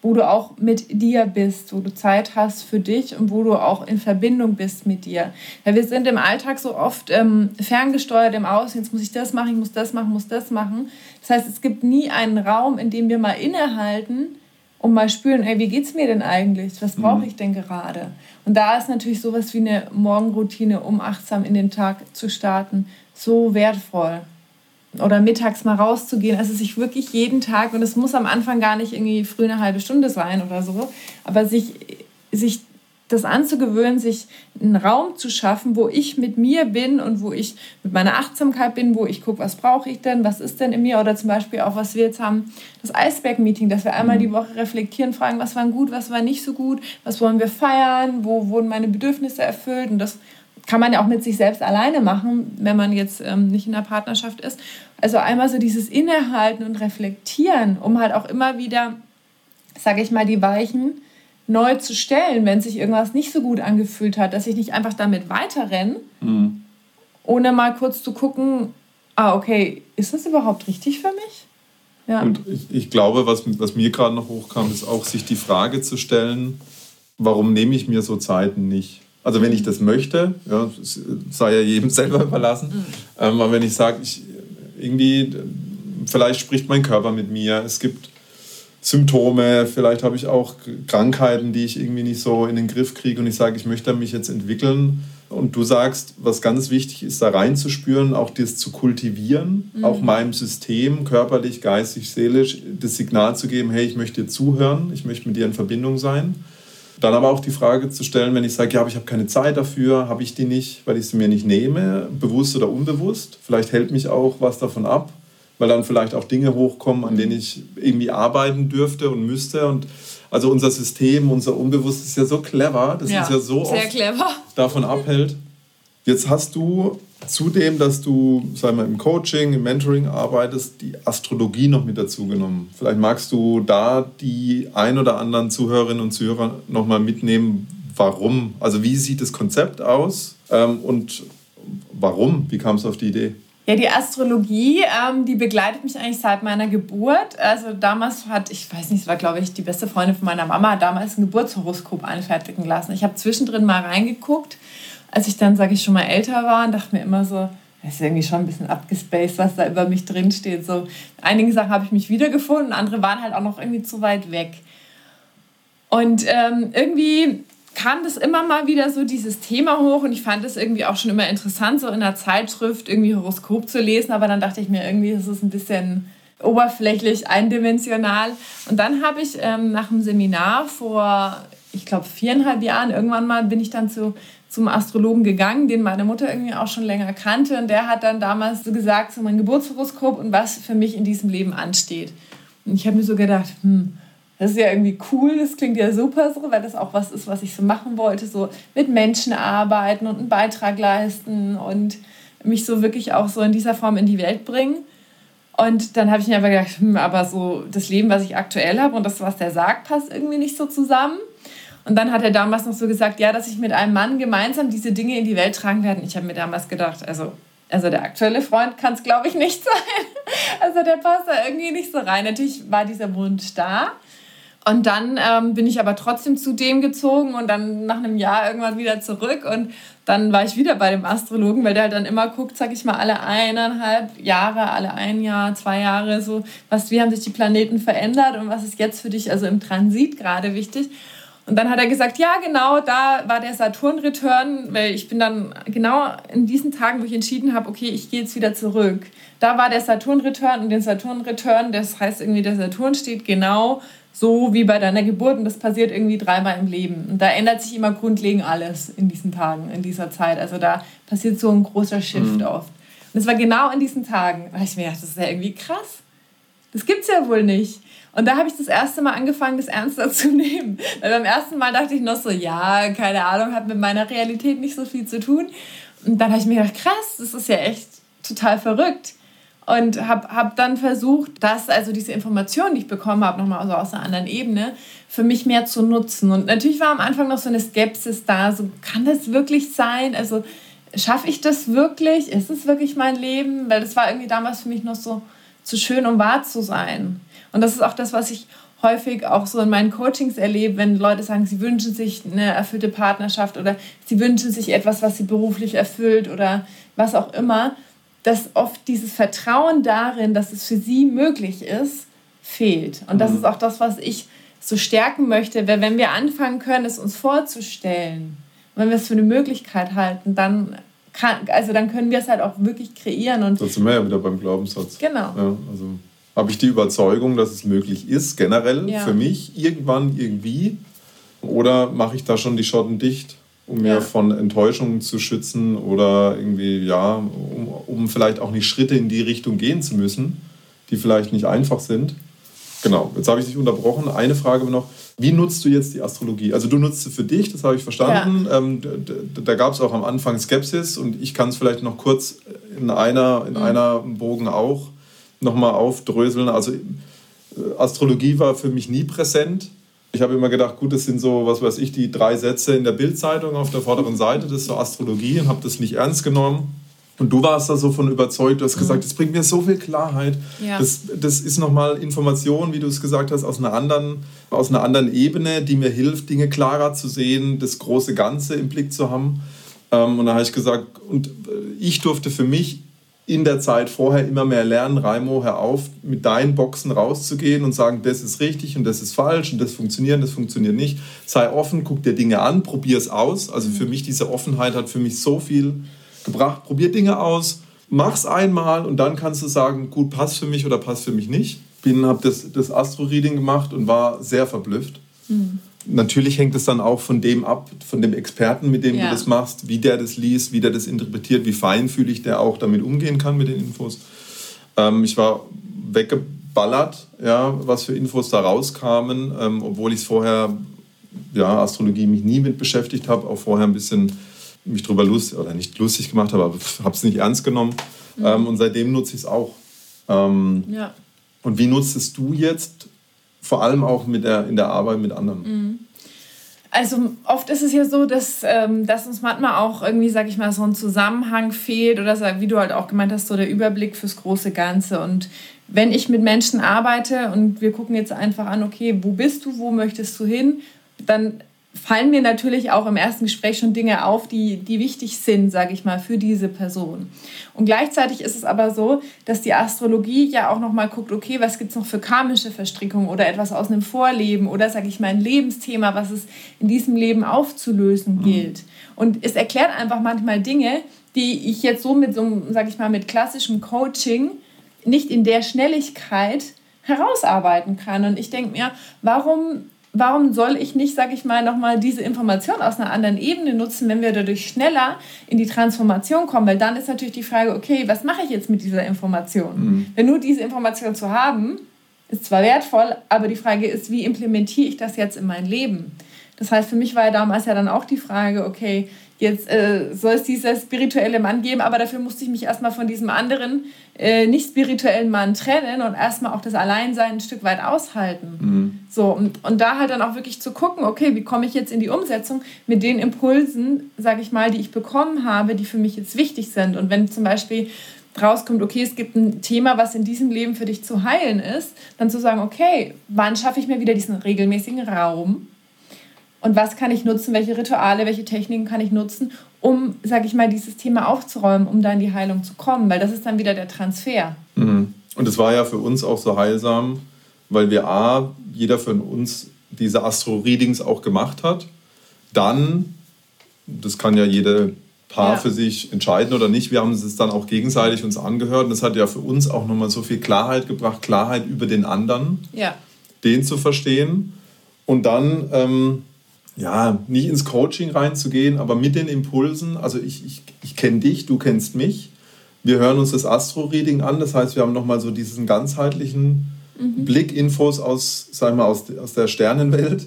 wo du auch mit dir bist, wo du Zeit hast für dich und wo du auch in Verbindung bist mit dir. Weil wir sind im Alltag so oft ähm, ferngesteuert im Außen, jetzt muss ich das machen, ich muss das machen, muss das machen. Das heißt, es gibt nie einen Raum, in dem wir mal innehalten und mal spüren, ey, wie geht's mir denn eigentlich? Was brauche mhm. ich denn gerade? Und da ist natürlich sowas wie eine Morgenroutine, um achtsam in den Tag zu starten, so wertvoll oder mittags mal rauszugehen. Also sich wirklich jeden Tag, und es muss am Anfang gar nicht irgendwie früh eine halbe Stunde sein oder so, aber sich, sich das anzugewöhnen, sich einen Raum zu schaffen, wo ich mit mir bin und wo ich mit meiner Achtsamkeit bin, wo ich gucke, was brauche ich denn, was ist denn in mir oder zum Beispiel auch, was wir jetzt haben, das Eisberg-Meeting, dass wir einmal die. Woche reflektieren, fragen, was war gut, was war nicht so gut, was wollen wir feiern, wo wurden meine Bedürfnisse erfüllt und das kann man ja auch mit sich selbst alleine machen, wenn man jetzt ähm, nicht in einer Partnerschaft ist. Also einmal so dieses Innehalten und Reflektieren, um halt auch immer wieder, sage ich mal, die Weichen neu zu stellen, wenn sich irgendwas nicht so gut angefühlt hat, dass ich nicht einfach damit weiterrenne, mhm. ohne mal kurz zu gucken, ah, okay, ist das überhaupt richtig für mich? Ja. Und ich, ich glaube, was, was mir gerade noch hochkam, ist auch, sich die Frage zu stellen, warum nehme ich mir so Zeiten nicht? Also wenn ich das möchte, ja, sei ja jedem selber überlassen. Mhm. Ähm, aber wenn ich sage, ich irgendwie, vielleicht spricht mein Körper mit mir, es gibt Symptome, vielleicht habe ich auch Krankheiten, die ich irgendwie nicht so in den Griff kriege und ich sage, ich möchte mich jetzt entwickeln. Und du sagst, was ganz wichtig ist, da reinzuspüren, auch das zu kultivieren, mhm. auch meinem System, körperlich, geistig, seelisch, das Signal zu geben, hey, ich möchte dir zuhören, ich möchte mit dir in Verbindung sein. Dann aber auch die Frage zu stellen, wenn ich sage, ja, aber ich habe keine Zeit dafür, habe ich die nicht, weil ich sie mir nicht nehme, bewusst oder unbewusst. Vielleicht hält mich auch was davon ab, weil dann vielleicht auch Dinge hochkommen, an denen ich irgendwie arbeiten dürfte und müsste. Und also unser System, unser Unbewusstes ist ja so clever, das ja, ist ja so oft davon abhält. Jetzt hast du Zudem, dass du, sagen wir, im Coaching, im Mentoring arbeitest, die Astrologie noch mit dazu genommen. Vielleicht magst du da die ein oder anderen Zuhörerinnen und Zuhörer nochmal mitnehmen, warum, also wie sieht das Konzept aus ähm, und warum, wie kam es auf die Idee? Ja, die Astrologie, ähm, die begleitet mich eigentlich seit meiner Geburt. Also damals hat, ich weiß nicht, es war glaube ich die beste Freundin von meiner Mama, damals ein Geburtshoroskop anfertigen lassen. Ich habe zwischendrin mal reingeguckt als ich dann, sage ich, schon mal älter war, dachte mir immer so, das ist irgendwie schon ein bisschen abgespaced, was da über mich drin steht. So, einige Sachen habe ich mich wiedergefunden, andere waren halt auch noch irgendwie zu weit weg. Und ähm, irgendwie kam das immer mal wieder so dieses Thema hoch und ich fand es irgendwie auch schon immer interessant, so in der Zeitschrift irgendwie Horoskop zu lesen, aber dann dachte ich mir irgendwie, das ist ein bisschen oberflächlich, eindimensional. Und dann habe ich ähm, nach einem Seminar vor, ich glaube, viereinhalb Jahren irgendwann mal bin ich dann zu zum Astrologen gegangen, den meine Mutter irgendwie auch schon länger kannte. Und der hat dann damals so gesagt, so mein Geburtshoroskop und was für mich in diesem Leben ansteht. Und ich habe mir so gedacht, hm, das ist ja irgendwie cool, das klingt ja super so, weil das auch was ist, was ich so machen wollte, so mit Menschen arbeiten und einen Beitrag leisten und mich so wirklich auch so in dieser Form in die Welt bringen. Und dann habe ich mir aber gedacht, hm, aber so das Leben, was ich aktuell habe und das, was der sagt, passt irgendwie nicht so zusammen. Und dann hat er damals noch so gesagt, ja, dass ich mit einem Mann gemeinsam diese Dinge in die Welt tragen werde. Ich habe mir damals gedacht, also, also der aktuelle Freund kann es, glaube ich, nicht sein. Also der passt da irgendwie nicht so rein. Natürlich war dieser Wunsch da. Und dann ähm, bin ich aber trotzdem zu dem gezogen und dann nach einem Jahr irgendwann wieder zurück. Und dann war ich wieder bei dem Astrologen, weil der halt dann immer guckt, sag ich mal, alle eineinhalb Jahre, alle ein Jahr, zwei Jahre, so, was, wie haben sich die Planeten verändert und was ist jetzt für dich also im Transit gerade wichtig. Und dann hat er gesagt, ja, genau, da war der Saturn-Return, weil ich bin dann genau in diesen Tagen, wo ich entschieden habe, okay, ich gehe jetzt wieder zurück. Da war der Saturn-Return und den Saturn-Return, das heißt irgendwie, der Saturn steht genau so wie bei deiner Geburt und das passiert irgendwie dreimal im Leben. Und da ändert sich immer grundlegend alles in diesen Tagen, in dieser Zeit. Also da passiert so ein großer Shift mhm. oft. Und es war genau in diesen Tagen, da habe ich mir gedacht, das ist ja irgendwie krass. Das gibt's ja wohl nicht. Und da habe ich das erste Mal angefangen, das ernster zu nehmen. Weil beim ersten Mal dachte ich noch so, ja, keine Ahnung, hat mit meiner Realität nicht so viel zu tun. Und dann habe ich mir gedacht, krass, das ist ja echt total verrückt. Und habe hab dann versucht, das, also diese Informationen, die ich bekommen habe, nochmal also aus einer anderen Ebene, für mich mehr zu nutzen. Und natürlich war am Anfang noch so eine Skepsis da, so kann das wirklich sein? Also schaffe ich das wirklich? Ist es wirklich mein Leben? Weil das war irgendwie damals für mich noch so zu schön, um wahr zu sein. Und das ist auch das, was ich häufig auch so in meinen Coachings erlebe, wenn Leute sagen, sie wünschen sich eine erfüllte Partnerschaft oder sie wünschen sich etwas, was sie beruflich erfüllt oder was auch immer, dass oft dieses Vertrauen darin, dass es für sie möglich ist, fehlt. Und das mhm. ist auch das, was ich so stärken möchte, weil wenn wir anfangen können, es uns vorzustellen, wenn wir es für eine Möglichkeit halten, dann kann, also dann können wir es halt auch wirklich kreieren. Und das sind wir ja wieder beim Glaubenssatz. Genau. Ja, also habe ich die Überzeugung, dass es möglich ist, generell ja. für mich, irgendwann, irgendwie? Oder mache ich da schon die Schotten dicht, um mir ja. von Enttäuschungen zu schützen oder irgendwie, ja, um, um vielleicht auch nicht Schritte in die Richtung gehen zu müssen, die vielleicht nicht einfach sind? Genau, jetzt habe ich dich unterbrochen. Eine Frage noch. Wie nutzt du jetzt die Astrologie? Also du nutzt sie für dich, das habe ich verstanden. Ja. Ähm, da, da gab es auch am Anfang Skepsis und ich kann es vielleicht noch kurz in einer, in mhm. einer Bogen auch nochmal aufdröseln. Also äh, Astrologie war für mich nie präsent. Ich habe immer gedacht, gut, das sind so, was weiß ich, die drei Sätze in der Bildzeitung auf der vorderen Seite, das ist so Astrologie und habe das nicht ernst genommen. Und du warst da so von überzeugt, du hast gesagt, mhm. das bringt mir so viel Klarheit. Ja. Das, das ist nochmal Information, wie du es gesagt hast, aus einer, anderen, aus einer anderen Ebene, die mir hilft, Dinge klarer zu sehen, das große Ganze im Blick zu haben. Ähm, und da habe ich gesagt, und äh, ich durfte für mich in der Zeit vorher immer mehr lernen, Raimo, hör auf, mit deinen Boxen rauszugehen und sagen, das ist richtig und das ist falsch und das funktioniert und das funktioniert nicht. Sei offen, guck dir Dinge an, probier es aus. Also für mhm. mich, diese Offenheit hat für mich so viel gebracht. Probier Dinge aus, mach's einmal und dann kannst du sagen, gut, passt für mich oder passt für mich nicht. Bin, habe das, das Astro-Reading gemacht und war sehr verblüfft. Mhm. Natürlich hängt es dann auch von dem ab, von dem Experten, mit dem ja. du das machst, wie der das liest, wie der das interpretiert, wie feinfühlig der auch damit umgehen kann mit den Infos. Ähm, ich war weggeballert, ja, was für Infos da rauskamen, ähm, obwohl ich es vorher, ja, Astrologie mich nie mit beschäftigt habe, auch vorher ein bisschen mich drüber lustig, oder nicht lustig gemacht habe, aber habe es nicht ernst genommen. Mhm. Ähm, und seitdem nutze ich es auch. Ähm, ja. Und wie nutzt es du jetzt vor allem auch mit der, in der Arbeit mit anderen? Mhm. Also oft ist es ja so, dass, ähm, dass uns manchmal auch irgendwie, sag ich mal, so ein Zusammenhang fehlt oder wie du halt auch gemeint hast, so der Überblick fürs große Ganze. Und wenn ich mit Menschen arbeite und wir gucken jetzt einfach an, okay, wo bist du, wo möchtest du hin, dann fallen mir natürlich auch im ersten Gespräch schon Dinge auf, die, die wichtig sind, sage ich mal, für diese Person. Und gleichzeitig ist es aber so, dass die Astrologie ja auch nochmal guckt, okay, was gibt es noch für karmische Verstrickungen oder etwas aus einem Vorleben oder, sage ich mal, ein Lebensthema, was es in diesem Leben aufzulösen mhm. gilt. Und es erklärt einfach manchmal Dinge, die ich jetzt so mit so einem, sage ich mal, mit klassischem Coaching nicht in der Schnelligkeit herausarbeiten kann. Und ich denke mir, warum warum soll ich nicht, sage ich mal, nochmal diese Information aus einer anderen Ebene nutzen, wenn wir dadurch schneller in die Transformation kommen? Weil dann ist natürlich die Frage, okay, was mache ich jetzt mit dieser Information? Mhm. Wenn nur diese Information zu haben, ist zwar wertvoll, aber die Frage ist, wie implementiere ich das jetzt in mein Leben? Das heißt, für mich war ja damals ja dann auch die Frage, okay, jetzt äh, soll es dieser spirituelle Mann geben, aber dafür musste ich mich erstmal von diesem anderen äh, nicht spirituellen Mann trennen und erstmal auch das Alleinsein ein Stück weit aushalten. Mhm. So, und, und da halt dann auch wirklich zu gucken, okay, wie komme ich jetzt in die Umsetzung mit den Impulsen, sage ich mal, die ich bekommen habe, die für mich jetzt wichtig sind. Und wenn zum Beispiel rauskommt, okay, es gibt ein Thema, was in diesem Leben für dich zu heilen ist, dann zu sagen, okay, wann schaffe ich mir wieder diesen regelmäßigen Raum? Und was kann ich nutzen, welche Rituale, welche Techniken kann ich nutzen, um, sage ich mal, dieses Thema aufzuräumen, um da in die Heilung zu kommen, weil das ist dann wieder der Transfer. Mhm. Und es war ja für uns auch so heilsam, weil wir A, jeder von uns diese Astro-Readings auch gemacht hat. Dann, das kann ja jede Paar ja. für sich entscheiden oder nicht, wir haben es dann auch gegenseitig uns angehört und das hat ja für uns auch nochmal so viel Klarheit gebracht, Klarheit über den anderen, ja. den zu verstehen. Und dann ähm, ja, nicht ins Coaching reinzugehen, aber mit den Impulsen. Also ich, ich, ich kenne dich, du kennst mich. Wir hören uns das Astro-Reading an. Das heißt, wir haben nochmal so diesen ganzheitlichen mhm. Blick, Infos aus, aus, aus der Sternenwelt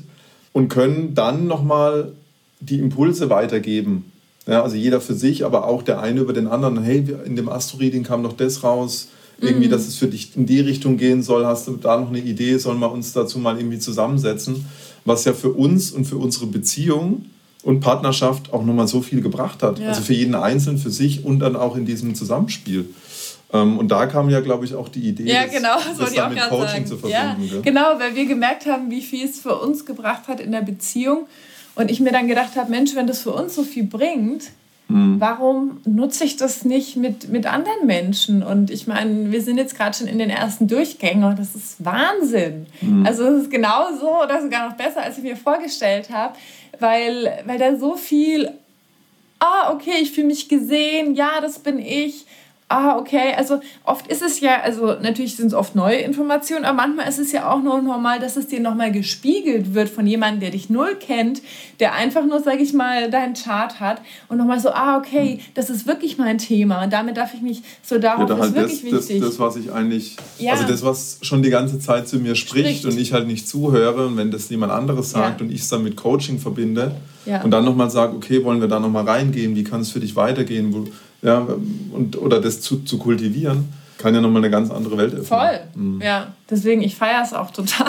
und können dann nochmal die Impulse weitergeben. Ja, also jeder für sich, aber auch der eine über den anderen. Hey, in dem Astro-Reading kam noch das raus. Irgendwie, mhm. dass es für dich in die Richtung gehen soll. Hast du da noch eine Idee? Sollen wir uns dazu mal irgendwie zusammensetzen? Was ja für uns und für unsere Beziehung und Partnerschaft auch nochmal so viel gebracht hat. Ja. Also für jeden Einzelnen, für sich und dann auch in diesem Zusammenspiel. Ähm, und da kam ja, glaube ich, auch die Idee, ja, genau, das, das dann mit Coaching sagen. zu verbinden. Ja, genau, weil wir gemerkt haben, wie viel es für uns gebracht hat in der Beziehung. Und ich mir dann gedacht habe, Mensch, wenn das für uns so viel bringt, mhm. warum nutze ich das nicht mit, mit anderen Menschen? Und ich meine, wir sind jetzt gerade schon in den ersten Durchgängen und das ist Wahnsinn. Mhm. Also es ist genauso oder sogar noch besser, als ich mir vorgestellt habe, weil, weil da so viel, ah, okay, ich fühle mich gesehen, ja, das bin ich ah, okay, also oft ist es ja, also natürlich sind es oft neue Informationen, aber manchmal ist es ja auch nur normal, dass es dir nochmal gespiegelt wird von jemandem, der dich null kennt, der einfach nur, sage ich mal, deinen Chart hat und nochmal so, ah, okay, das ist wirklich mein Thema und damit darf ich mich so darauf, ja, da ist halt wirklich das, wichtig. Das, das, was ich eigentlich, ja. also das, was schon die ganze Zeit zu mir spricht, spricht. und ich halt nicht zuhöre und wenn das jemand anderes sagt ja. und ich es dann mit Coaching verbinde und dann nochmal sage, okay, wollen wir da nochmal reingehen, wie kann es für dich weitergehen, wo, ja, und, oder das zu, zu kultivieren, kann ja nochmal eine ganz andere Welt öffnen. Voll, mhm. ja. Deswegen, ich feiere es auch total.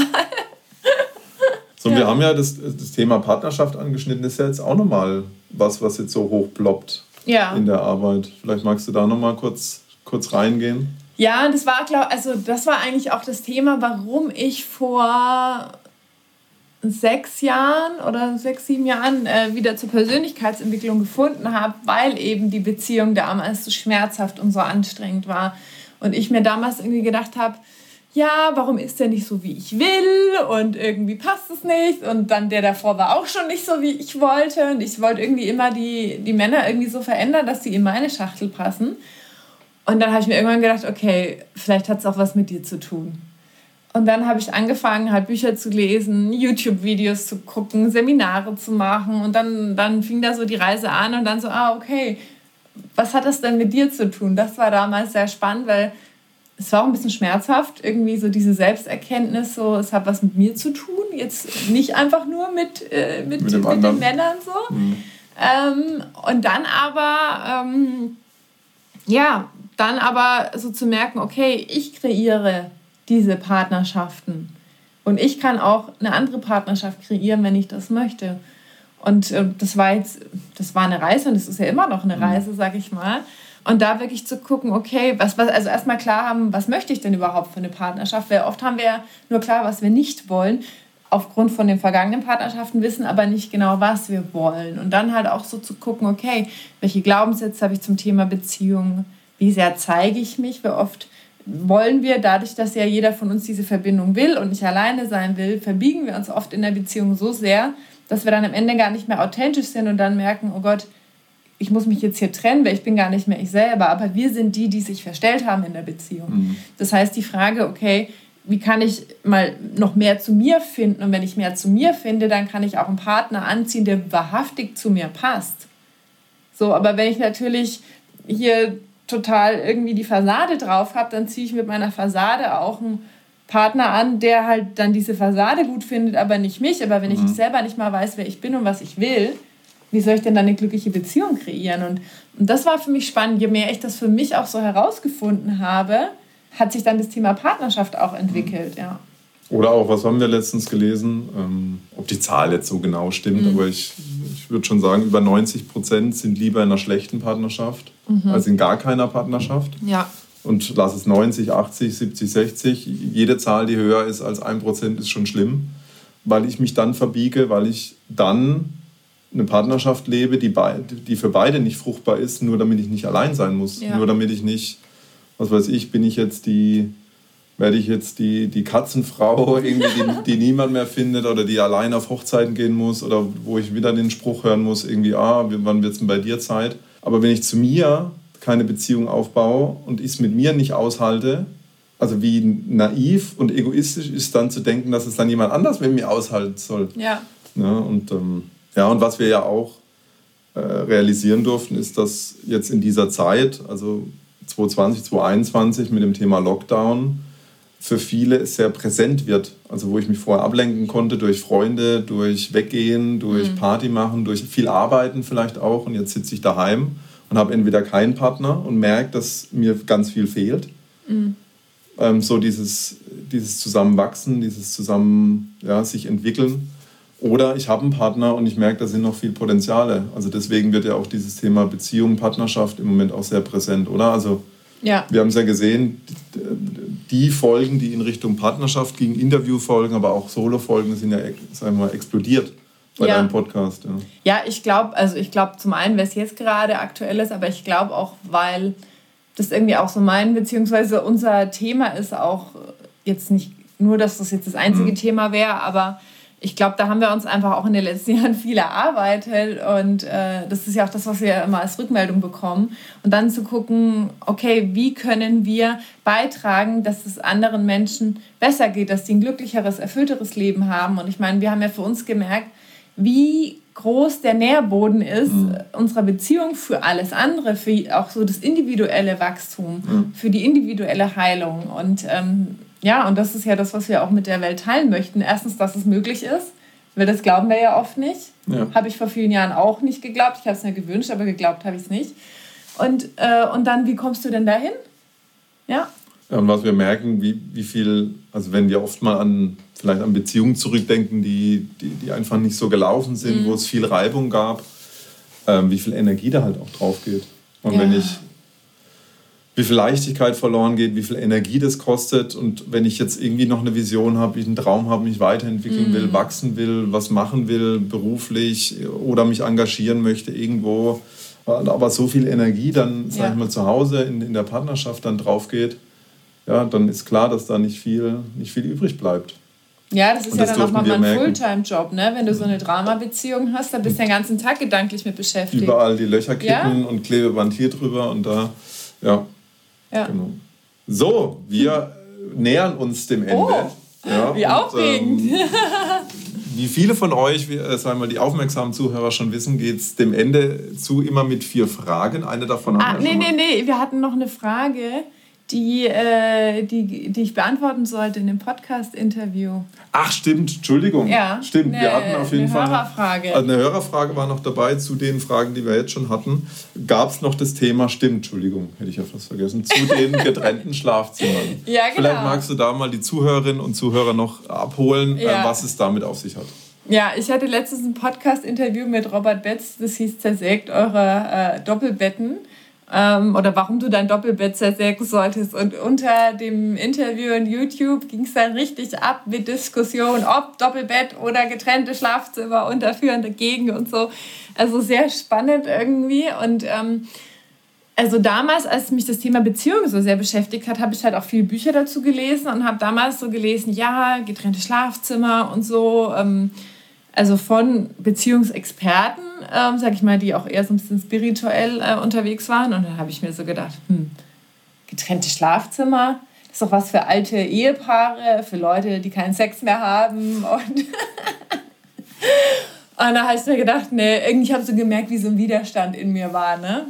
so, ja. wir haben ja das, das Thema Partnerschaft angeschnitten, ist ja jetzt auch nochmal was, was jetzt so hoch ploppt ja. in der Arbeit. Vielleicht magst du da nochmal kurz, kurz reingehen. Ja, das war, glaub, also das war eigentlich auch das Thema, warum ich vor sechs Jahren oder sechs, sieben Jahren äh, wieder zur Persönlichkeitsentwicklung gefunden habe, weil eben die Beziehung damals so schmerzhaft und so anstrengend war. Und ich mir damals irgendwie gedacht habe, ja, warum ist der nicht so, wie ich will? Und irgendwie passt es nicht. Und dann der davor war auch schon nicht so, wie ich wollte. Und ich wollte irgendwie immer die, die Männer irgendwie so verändern, dass sie in meine Schachtel passen. Und dann habe ich mir irgendwann gedacht, okay, vielleicht hat es auch was mit dir zu tun. Und dann habe ich angefangen, halt Bücher zu lesen, YouTube-Videos zu gucken, Seminare zu machen. Und dann, dann fing da so die Reise an und dann so, ah, okay, was hat das denn mit dir zu tun? Das war damals sehr spannend, weil es war auch ein bisschen schmerzhaft, irgendwie so diese Selbsterkenntnis, so, es hat was mit mir zu tun, jetzt nicht einfach nur mit, äh, mit, mit, mit den Männern so. Mhm. Ähm, und dann aber, ähm, ja, dann aber so zu merken, okay, ich kreiere diese Partnerschaften. Und ich kann auch eine andere Partnerschaft kreieren, wenn ich das möchte. Und äh, das war jetzt, das war eine Reise und es ist ja immer noch eine mhm. Reise, sag ich mal. Und da wirklich zu gucken, okay, was, was, also erstmal klar haben, was möchte ich denn überhaupt für eine Partnerschaft? Weil oft haben wir ja nur klar, was wir nicht wollen, aufgrund von den vergangenen Partnerschaften, wissen aber nicht genau, was wir wollen. Und dann halt auch so zu gucken, okay, welche Glaubenssätze habe ich zum Thema Beziehung? Wie sehr zeige ich mich? Wie oft wollen wir, dadurch, dass ja jeder von uns diese Verbindung will und nicht alleine sein will, verbiegen wir uns oft in der Beziehung so sehr, dass wir dann am Ende gar nicht mehr authentisch sind und dann merken, oh Gott, ich muss mich jetzt hier trennen, weil ich bin gar nicht mehr ich selber. Aber wir sind die, die sich verstellt haben in der Beziehung. Mhm. Das heißt, die Frage, okay, wie kann ich mal noch mehr zu mir finden? Und wenn ich mehr zu mir finde, dann kann ich auch einen Partner anziehen, der wahrhaftig zu mir passt. So, aber wenn ich natürlich hier total irgendwie die Fassade drauf habe, dann ziehe ich mit meiner Fassade auch einen Partner an, der halt dann diese Fassade gut findet, aber nicht mich. Aber wenn mhm. ich selber nicht mal weiß, wer ich bin und was ich will, wie soll ich denn dann eine glückliche Beziehung kreieren? Und, und das war für mich spannend. Je mehr ich das für mich auch so herausgefunden habe, hat sich dann das Thema Partnerschaft auch entwickelt, mhm. ja. Oder auch, was haben wir letztens gelesen? Ähm, ob die Zahl jetzt so genau stimmt, mhm. aber ich, ich würde schon sagen, über 90 Prozent sind lieber in einer schlechten Partnerschaft mhm. als in gar keiner Partnerschaft. Ja. Und lass es 90, 80, 70, 60. Jede Zahl, die höher ist als 1 Prozent, ist schon schlimm, weil ich mich dann verbiege, weil ich dann eine Partnerschaft lebe, die, die für beide nicht fruchtbar ist, nur damit ich nicht allein sein muss. Ja. Nur damit ich nicht, was weiß ich, bin ich jetzt die werde ich jetzt die, die Katzenfrau, irgendwie, die, die niemand mehr findet oder die allein auf Hochzeiten gehen muss oder wo ich wieder den Spruch hören muss, irgendwie, ah, wann wird es denn bei dir Zeit? Aber wenn ich zu mir keine Beziehung aufbaue und ich es mit mir nicht aushalte, also wie naiv und egoistisch ist dann zu denken, dass es dann jemand anders mit mir aushalten soll. Ja. ja ne, und, ähm, ja, und was wir ja auch äh, realisieren durften, ist, dass jetzt in dieser Zeit, also 2020, 2021 mit dem Thema Lockdown, für viele sehr präsent wird. Also wo ich mich vorher ablenken konnte durch Freunde, durch Weggehen, durch mhm. Party machen, durch viel Arbeiten vielleicht auch. Und jetzt sitze ich daheim und habe entweder keinen Partner und merke, dass mir ganz viel fehlt. Mhm. Ähm, so dieses, dieses Zusammenwachsen, dieses Zusammen ja, sich entwickeln. Oder ich habe einen Partner und ich merke, da sind noch viel Potenziale. Also deswegen wird ja auch dieses Thema Beziehung, Partnerschaft im Moment auch sehr präsent, oder? Also Ja. Wir haben es ja gesehen, die Folgen, die in Richtung Partnerschaft gingen, Interviewfolgen, aber auch Solo-Folgen sind ja sagen wir mal, explodiert bei Ja. deinem Podcast. Ja. Ja, ich glaube, also ich glaube zum einen, wer es jetzt gerade aktuell ist, aber ich glaube auch, weil das irgendwie auch so mein, beziehungsweise unser Thema ist auch jetzt nicht nur, dass das jetzt das einzige Thema wäre, aber ich glaube, da haben wir uns einfach auch in den letzten Jahren viel erarbeitet und äh, das ist ja auch das, was wir immer als Rückmeldung bekommen. Und dann zu gucken, okay, wie können wir beitragen, dass es anderen Menschen besser geht, dass die ein glücklicheres, erfüllteres Leben haben. Und ich meine, wir haben ja für uns gemerkt, wie groß der Nährboden ist unserer Beziehung für alles andere, für auch so das individuelle Wachstum, für die individuelle Heilung. Und ähm, ja, und das ist ja das, was wir auch mit der Welt teilen möchten. Erstens, dass es möglich ist, weil das glauben wir ja oft nicht. Ja. Habe ich vor vielen Jahren auch nicht geglaubt. Ich habe es mir gewünscht, aber geglaubt habe ich es nicht. Und, äh, und dann, wie kommst du denn dahin? Ja, Ja, Und was wir merken, wie, wie viel, also wenn wir oft mal an vielleicht an Beziehungen zurückdenken, die, die, die einfach nicht so gelaufen sind, wo es viel Reibung gab, ähm, wie viel Energie da halt auch drauf geht. Und Ja. wenn ich, wie viel Leichtigkeit verloren geht, wie viel Energie das kostet und wenn ich jetzt irgendwie noch eine Vision habe, ich einen Traum habe, mich weiterentwickeln will, wachsen will, was machen will, beruflich oder mich engagieren möchte irgendwo, aber so viel Energie dann, sag Ja. ich mal, zu Hause in, in der Partnerschaft dann drauf geht, ja, dann ist klar, dass da nicht viel, nicht viel übrig bleibt. Ja, das ist Und ja das dann auch mal ein. Fulltime-Job, ne? Wenn du so eine Drama-Beziehung hast, dann bist du den ganzen Tag gedanklich mit beschäftigt. Überall die Löcher kippen Ja. und Klebeband hier drüber und da, ja, Ja. genau. So, wir nähern uns dem Ende. Oh, ja, wie aufregend. Ähm, wie viele von euch, äh, sagen wir mal, die aufmerksamen Zuhörer schon wissen, geht es dem Ende zu immer mit vier Fragen. Eine davon Ah, haben wir nee, nee, nee, wir hatten noch eine Frage, die, äh, die, die ich beantworten sollte in dem Podcast-Interview. Ach, stimmt, Entschuldigung. Ja, Stimmt, wir eine- hatten auf jeden eine Fall. Hörerfrage. Eine Hörerfrage war noch dabei zu den Fragen, die wir jetzt schon hatten. Gab es noch das Thema, stimmt, Entschuldigung, hätte ich ja fast vergessen, zu den getrennten Schlafzimmern. Ja, genau. Vielleicht magst du da mal die Zuhörerinnen und Zuhörer noch abholen, Ja. äh, was es damit auf sich hat. Ja, ich hatte letztens ein Podcast-Interview mit Robert Betz, das hieß Zersägt eure äh, Doppelbetten. Ähm, oder warum du dein Doppelbett zersägen solltest. Und unter dem Interview in YouTube ging es dann richtig ab mit Diskussion, ob Doppelbett oder getrennte Schlafzimmer und dafür und dagegen und so. Also sehr spannend irgendwie. Und ähm, also damals, als mich das Thema Beziehung so sehr beschäftigt hat, habe ich halt auch viele Bücher dazu gelesen und habe damals so gelesen, ja, getrennte Schlafzimmer und so. Ähm, also von Beziehungsexperten, ähm, sag ich mal, die auch eher so ein bisschen spirituell äh, unterwegs waren. Und dann habe ich mir so gedacht, hm, getrennte Schlafzimmer, das ist doch was für alte Ehepaare, für Leute, die keinen Sex mehr haben. Und, und da habe ich mir gedacht, nee, irgendwie habe ich so gemerkt, wie so ein Widerstand in mir war, ne?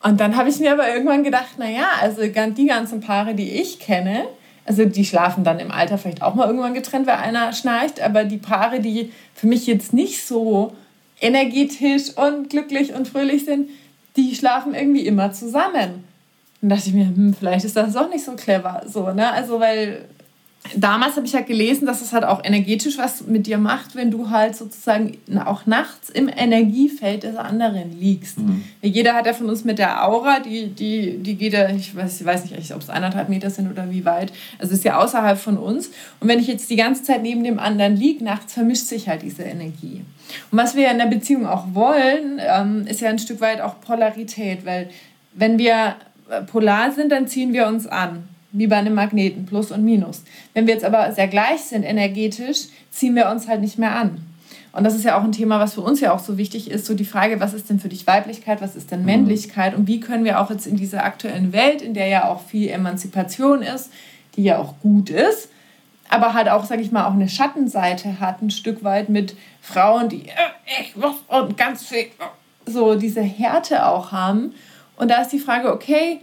Und dann habe ich mir aber irgendwann gedacht, naja, also die ganzen Paare, die ich kenne, also die schlafen dann im Alter vielleicht auch mal irgendwann getrennt, weil einer schnarcht, aber die Paare, die für mich jetzt nicht so energetisch und glücklich und fröhlich sind, die schlafen irgendwie immer zusammen. Dann dachte ich mir, hm, vielleicht ist das doch nicht so clever, so, ne? Also, weil damals habe ich halt gelesen, dass es halt auch energetisch was mit dir macht, wenn du halt sozusagen auch nachts im Energiefeld des anderen liegst. Jeder hat ja von uns mit der Aura, die, die, die geht ja, ich weiß, ich weiß nicht, ob es eineinhalb Meter sind oder wie weit. Also ist ja außerhalb von uns. Und wenn ich jetzt die ganze Zeit neben dem anderen liege, nachts vermischt sich halt diese Energie. Und was wir ja in der Beziehung auch wollen, ähm, ist ja ein Stück weit auch Polarität, weil wenn wir äh, polar sind, dann ziehen wir uns an wie bei einem Magneten, Plus und Minus. Wenn wir jetzt aber sehr gleich sind energetisch, ziehen wir uns halt nicht mehr an. Und das ist ja auch ein Thema, was für uns ja auch so wichtig ist, so die Frage, was ist denn für dich Weiblichkeit, was ist denn Männlichkeit und wie können wir auch jetzt in dieser aktuellen Welt, in der ja auch viel Emanzipation ist, die ja auch gut ist, aber halt auch, sage ich mal, auch eine Schattenseite hat, ein Stück weit mit Frauen, die äh, ich muss und ganz viel, äh, so diese Härte auch haben. Und da ist die Frage, okay,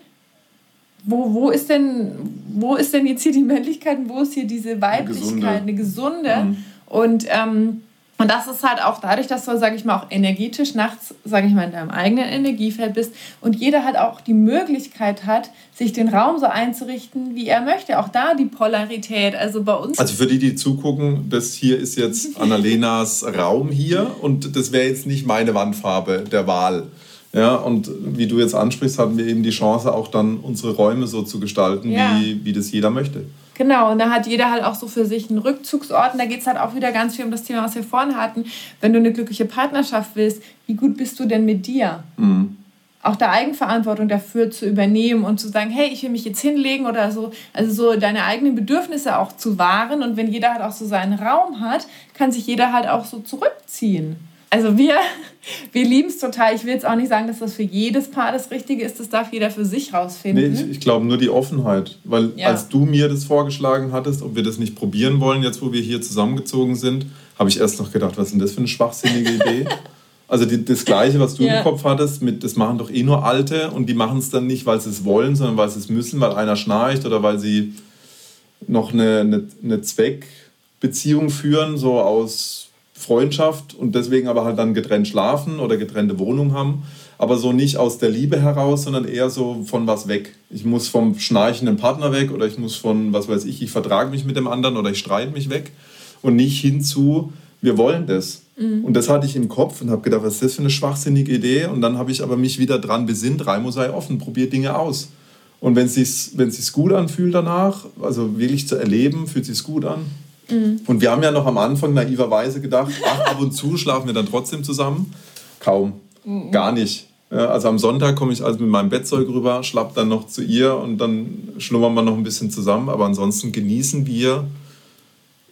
wo, wo, ist denn, wo ist denn jetzt hier die Männlichkeit und wo ist hier diese Weiblichkeit, eine gesunde? Mhm. Und, ähm, und das ist halt auch dadurch, dass du, sage ich mal, auch energetisch nachts, sage ich mal, in deinem eigenen Energiefeld bist und jeder halt auch die Möglichkeit hat, sich den Raum so einzurichten, wie er möchte. Auch da die Polarität. Also bei uns. Also für die, die zugucken, das hier ist jetzt Annalenas Raum hier und das wäre jetzt nicht meine Wandfarbe der Wahl. Ja, und wie du jetzt ansprichst, hatten wir eben die Chance, auch dann unsere Räume so zu gestalten, ja. wie, wie das jeder möchte. Genau, und da hat jeder halt auch so für sich einen Rückzugsort. Und da geht es halt auch wieder ganz viel um das Thema, was wir vorhin hatten. Wenn du eine glückliche Partnerschaft willst, wie gut bist du denn mit dir? Mhm. Auch da Eigenverantwortung dafür zu übernehmen und zu sagen, hey, ich will mich jetzt hinlegen oder so. Also so deine eigenen Bedürfnisse auch zu wahren. Und wenn jeder halt auch so seinen Raum hat, kann sich jeder halt auch so zurückziehen also wir, wir lieben es total. Ich will jetzt auch nicht sagen, dass das für jedes Paar das Richtige ist. Das darf jeder für sich rausfinden. Nee, ich, ich glaube nur die Offenheit. Weil ja. als du mir das vorgeschlagen hattest, ob wir das nicht probieren wollen, jetzt wo wir hier zusammengezogen sind, habe ich erst noch gedacht, was ist denn das für eine schwachsinnige Idee? Also die, das Gleiche, was du ja. im Kopf hattest, mit, das machen doch eh nur Alte und die machen es dann nicht, weil sie es wollen, sondern weil sie es müssen, weil einer schnarcht oder weil sie noch eine, eine, eine Zweckbeziehung führen, so aus Freundschaft und deswegen aber halt dann getrennt schlafen oder getrennte Wohnung haben. Aber so nicht aus der Liebe heraus, sondern eher so von was weg. Ich muss vom schnarchenden Partner weg oder ich muss von, was weiß ich, ich vertrage mich mit dem anderen oder ich streite mich weg. Und nicht hinzu, wir wollen das. Mhm. Und das hatte ich im Kopf und habe gedacht, was ist das für eine schwachsinnige Idee? Und dann habe ich aber mich wieder dran besinnt, Raimo sei offen, probier Dinge aus. Und wenn es sich, gut anfühlt danach, also wirklich zu erleben, fühlt es sich gut an, Mhm. Und wir haben ja noch am Anfang naiverweise gedacht, ach, ab und zu schlafen wir dann trotzdem zusammen. Kaum. Mhm. Gar nicht. Also am Sonntag komme ich also mit meinem Bettzeug rüber, schlapp dann noch zu ihr und dann schlummern wir noch ein bisschen zusammen. Aber ansonsten genießen wir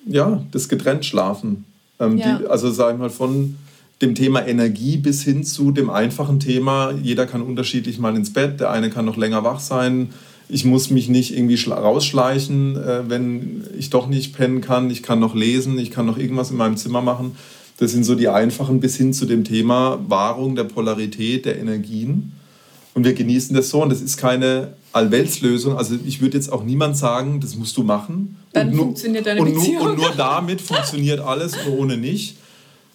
ja, das getrennt schlafen. Ähm, ja. die, also sage ich mal von dem Thema Energie bis hin zu dem einfachen Thema, jeder kann unterschiedlich mal ins Bett, der eine kann noch länger wach sein, ich muss mich nicht irgendwie rausschleichen, äh, wenn ich doch nicht pennen kann. Ich kann noch lesen, ich kann noch irgendwas in meinem Zimmer machen. Das sind so die einfachen bis hin zu dem Thema Wahrung der Polarität der Energien. Und wir genießen das so. Und das ist keine Allweltslösung. Also ich würde jetzt auch niemand sagen, das musst du machen. Dann und funktioniert deine und Beziehung. Nur, und nur damit funktioniert alles und ohne nicht.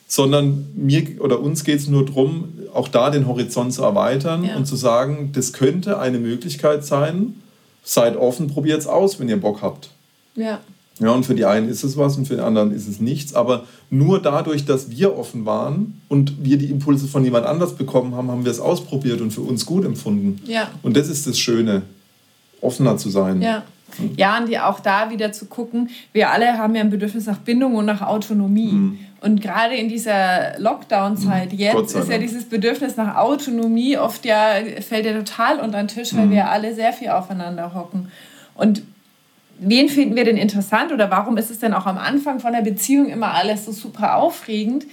Sondern mir oder uns geht es nur darum, auch da den Horizont zu erweitern ja. und zu sagen, das könnte eine Möglichkeit sein, seid offen, probiert es aus, wenn ihr Bock habt. Ja. Ja, und für die einen ist es was und für die anderen ist es nichts. Aber nur dadurch, dass wir offen waren und wir die Impulse von jemand anders bekommen haben, haben wir es ausprobiert und für uns gut empfunden. Ja. Und das ist das Schöne, offener zu sein. Ja. Ja, und die auch da wieder zu gucken, wir alle haben ja ein Bedürfnis nach Bindung und nach Autonomie. Mhm. Und gerade in dieser Lockdown-Zeit mhm. jetzt ist ja dieses Bedürfnis nach Autonomie oft ja, fällt ja total unter den Tisch, weil mhm. wir alle sehr viel aufeinander hocken. Und wen finden wir denn interessant oder warum ist es denn auch am Anfang von der Beziehung immer alles so super aufregend?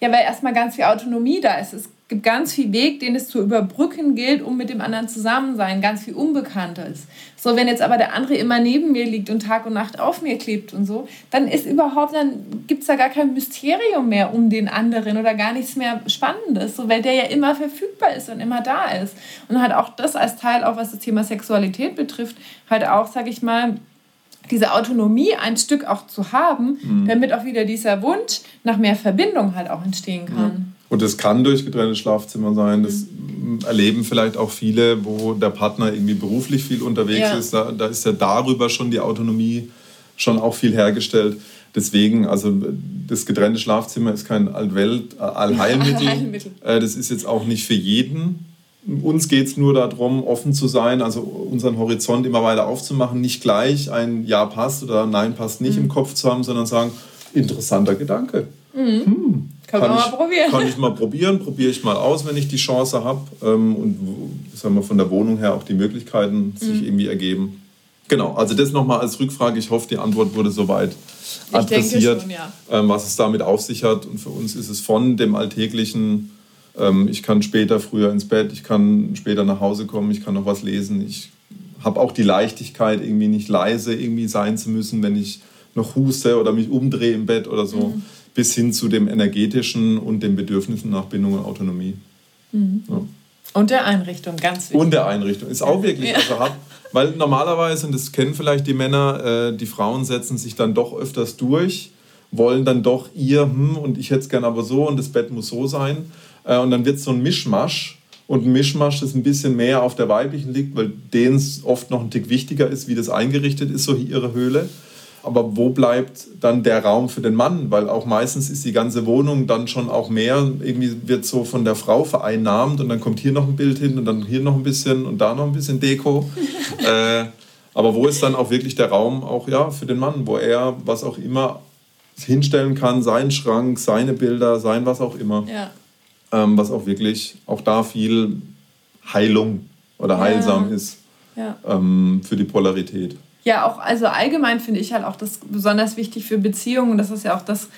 Ja, weil erstmal ganz viel Autonomie da ist. Es gibt ganz viel Weg, den es zu überbrücken gilt, um mit dem anderen zusammen sein, ganz viel Unbekanntes. So, wenn jetzt aber der andere immer neben mir liegt und Tag und Nacht auf mir klebt und so, dann ist überhaupt, dann gibt es da gar kein Mysterium mehr um den anderen oder gar nichts mehr Spannendes, so, weil der ja immer verfügbar ist und immer da ist. Und halt auch das als Teil, auch was das Thema Sexualität betrifft, halt auch, sag ich mal, diese Autonomie ein Stück auch zu haben, mhm. damit auch wieder dieser Wunsch nach mehr Verbindung halt auch entstehen kann. Mhm. Und das kann durch getrennte Schlafzimmer sein. Das mhm. erleben vielleicht auch viele, wo der Partner irgendwie beruflich viel unterwegs ja. ist. Da, da, ist ja darüber schon die Autonomie schon auch viel hergestellt. Deswegen, also das getrennte Schlafzimmer ist kein Allwelt, Allheilmittel. Allheilmittel. Äh, das ist jetzt auch nicht für jeden. Uns geht es nur darum, offen zu sein, also unseren Horizont immer weiter aufzumachen, nicht gleich ein Ja passt oder Nein passt nicht mhm. im Kopf zu haben, sondern sagen, interessanter Gedanke. Mhm. Hm, kann, kann, man ich, mal probieren. Kann ich mal probieren, probiere ich mal aus, wenn ich die Chance habe. Ähm, und sagen wir, von der Wohnung her auch die Möglichkeiten mhm. sich irgendwie ergeben. Genau, also das nochmal als Rückfrage. Ich hoffe, die Antwort wurde soweit adressiert, schon, ja. ähm, was es damit auf sich hat. Und für uns ist es von dem alltäglichen, ähm, ich kann später früher ins Bett, ich kann später nach Hause kommen, ich kann noch was lesen. Ich habe auch die Leichtigkeit, irgendwie nicht leise irgendwie sein zu müssen, wenn ich noch huste oder mich umdrehe im Bett oder so. Mhm bis hin zu dem energetischen und den Bedürfnissen nach Bindung und Autonomie. Mhm. Ja. Und der Einrichtung, ganz wichtig. Und der Einrichtung ist auch wirklich ja. also hat, weil normalerweise, und das kennen vielleicht die Männer, äh, die Frauen setzen sich dann doch öfters durch, wollen dann doch ihr, hm, und ich hätte es gerne aber so und das Bett muss so sein. Äh, und dann wird es so ein Mischmasch. Und ein Mischmasch, das ein bisschen mehr auf der weiblichen liegt, weil denen es oft noch ein Tick wichtiger ist, wie das eingerichtet ist, so ihre Höhle. Aber wo bleibt dann der Raum für den Mann? Weil auch meistens ist die ganze Wohnung dann schon auch mehr, irgendwie wird so von der Frau vereinnahmt und dann kommt hier noch ein Bild hin und dann hier noch ein bisschen und da noch ein bisschen Deko. äh, aber wo ist dann auch wirklich der Raum auch ja, für den Mann, wo er was auch immer hinstellen kann, seinen Schrank, seine Bilder, sein was auch immer. Ja. Ähm, was auch wirklich auch da viel Heilung oder heilsam ja. ist. Ähm, für die Polarität. Ja, auch, also allgemein finde ich halt auch das besonders wichtig für Beziehungen. Und das ist ja auch das,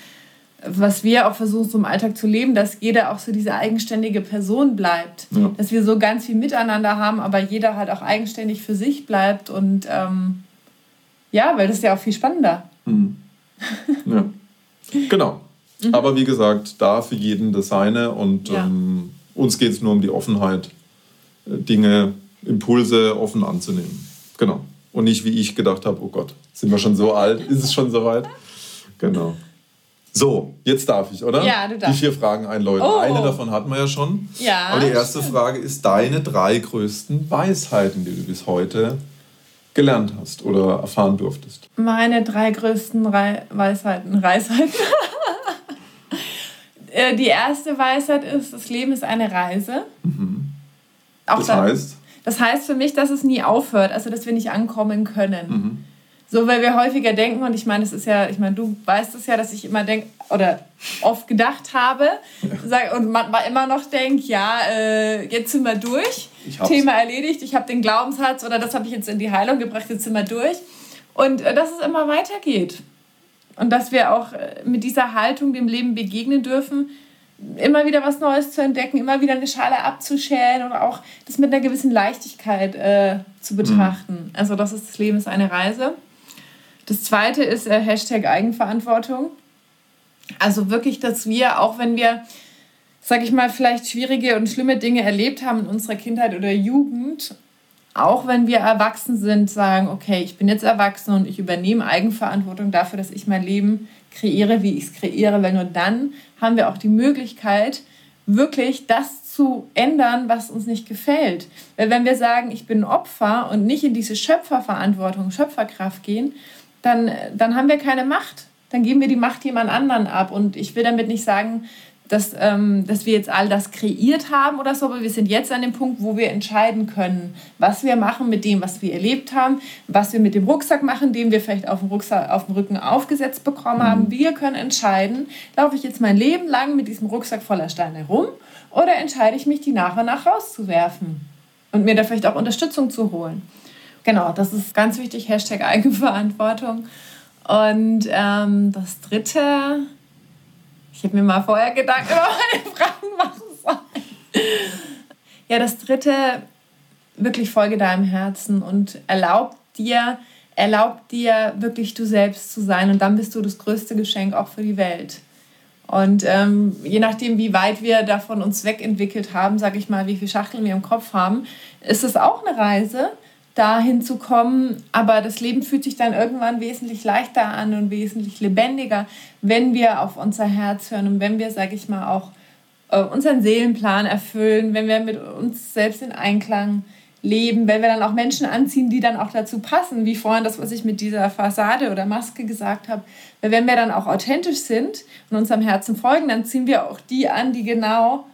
was wir auch versuchen, so im Alltag zu leben, dass jeder auch so diese eigenständige Person bleibt. Ja. Dass wir so ganz viel miteinander haben, aber jeder halt auch eigenständig für sich bleibt. Und ähm, ja, weil das ist ja auch viel spannender. Mhm. Ja. genau. Mhm. Aber wie gesagt, da für jeden das seine. Und ja. ähm, uns geht es nur um die Offenheit, äh, Dinge, Impulse offen anzunehmen. Genau. Und nicht, wie ich gedacht habe, oh Gott, sind wir schon so alt? Ist es schon so weit? Genau. So, jetzt darf ich, oder? Ja, du darfst. Die vier Fragen einläuten. Oh. Eine davon hatten wir ja schon. Ja. Aber die erste stimmt. Frage ist deine drei größten Weisheiten, die du bis heute gelernt hast oder erfahren durftest. Meine drei größten Re Weisheiten. Reisheiten. Äh, die erste Weisheit ist, das Leben ist eine Reise. Mhm. das heißt? Das heißt für mich, dass es nie aufhört, also dass wir nicht ankommen können. Mhm. So, weil wir häufiger denken, und ich meine, es ist ja, ich meine, du weißt es ja, dass ich immer denke, oder oft gedacht habe, ja. und manchmal immer noch denke, ja, äh, jetzt sind wir durch, Thema erledigt, ich habe den Glaubenssatz oder das habe ich jetzt in die Heilung gebracht, jetzt sind wir durch. Und äh, dass es immer weitergeht. Und dass wir auch äh, mit dieser Haltung dem Leben begegnen dürfen, immer wieder was Neues zu entdecken, immer wieder eine Schale abzuschälen und auch das mit einer gewissen Leichtigkeit äh, zu betrachten. Mhm. Also das ist das Leben ist eine Reise. Das zweite ist äh, Hashtag Eigenverantwortung. Also wirklich, dass wir, auch wenn wir, sag ich mal, vielleicht schwierige und schlimme Dinge erlebt haben in unserer Kindheit oder Jugend, auch wenn wir erwachsen sind, sagen, okay, ich bin jetzt erwachsen und ich übernehme Eigenverantwortung dafür, dass ich mein Leben kreiere, wie ich es kreiere, weil nur dann haben wir auch die Möglichkeit, wirklich das zu ändern, was uns nicht gefällt. Weil wenn wir sagen, ich bin Opfer und nicht in diese Schöpferverantwortung, Schöpferkraft gehen, dann, dann haben wir keine Macht. Dann geben wir die Macht jemand anderen ab. Und ich will damit nicht sagen, dass, ähm, dass wir jetzt all das kreiert haben oder so, aber wir sind jetzt an dem Punkt, wo wir entscheiden können, was wir machen mit dem, was wir erlebt haben, was wir mit dem Rucksack machen, den wir vielleicht auf dem, Rucksack, auf dem Rücken aufgesetzt bekommen haben. Mhm. Wir können entscheiden, laufe ich jetzt mein Leben lang mit diesem Rucksack voller Steine rum oder entscheide ich mich, die nach und nach rauszuwerfen und mir da vielleicht auch Unterstützung zu holen. Genau, das ist ganz wichtig, Hashtag Eigenverantwortung. Und ähm, das Dritte, ich habe mir mal vorher Gedanken über meine Fragen machen sollen. Ja, das dritte, wirklich folge deinem Herzen und erlaub dir, erlaub dir wirklich du selbst zu sein und dann bist du das größte Geschenk auch für die Welt. Und ähm, je nachdem, wie weit wir davon uns wegentwickelt haben, sage ich mal, wie viele Schachteln wir im Kopf haben, ist es auch eine Reise dahin zu kommen. Aber das Leben fühlt sich dann irgendwann wesentlich leichter an und wesentlich lebendiger, wenn wir auf unser Herz hören und wenn wir, sage ich mal, auch äh, unseren Seelenplan erfüllen, wenn wir mit uns selbst in Einklang leben, wenn wir dann auch Menschen anziehen, die dann auch dazu passen, wie vorhin das, was ich mit dieser Fassade oder Maske gesagt habe. Weil wenn wir dann auch authentisch sind und unserem Herzen folgen, dann ziehen wir auch die an, die genau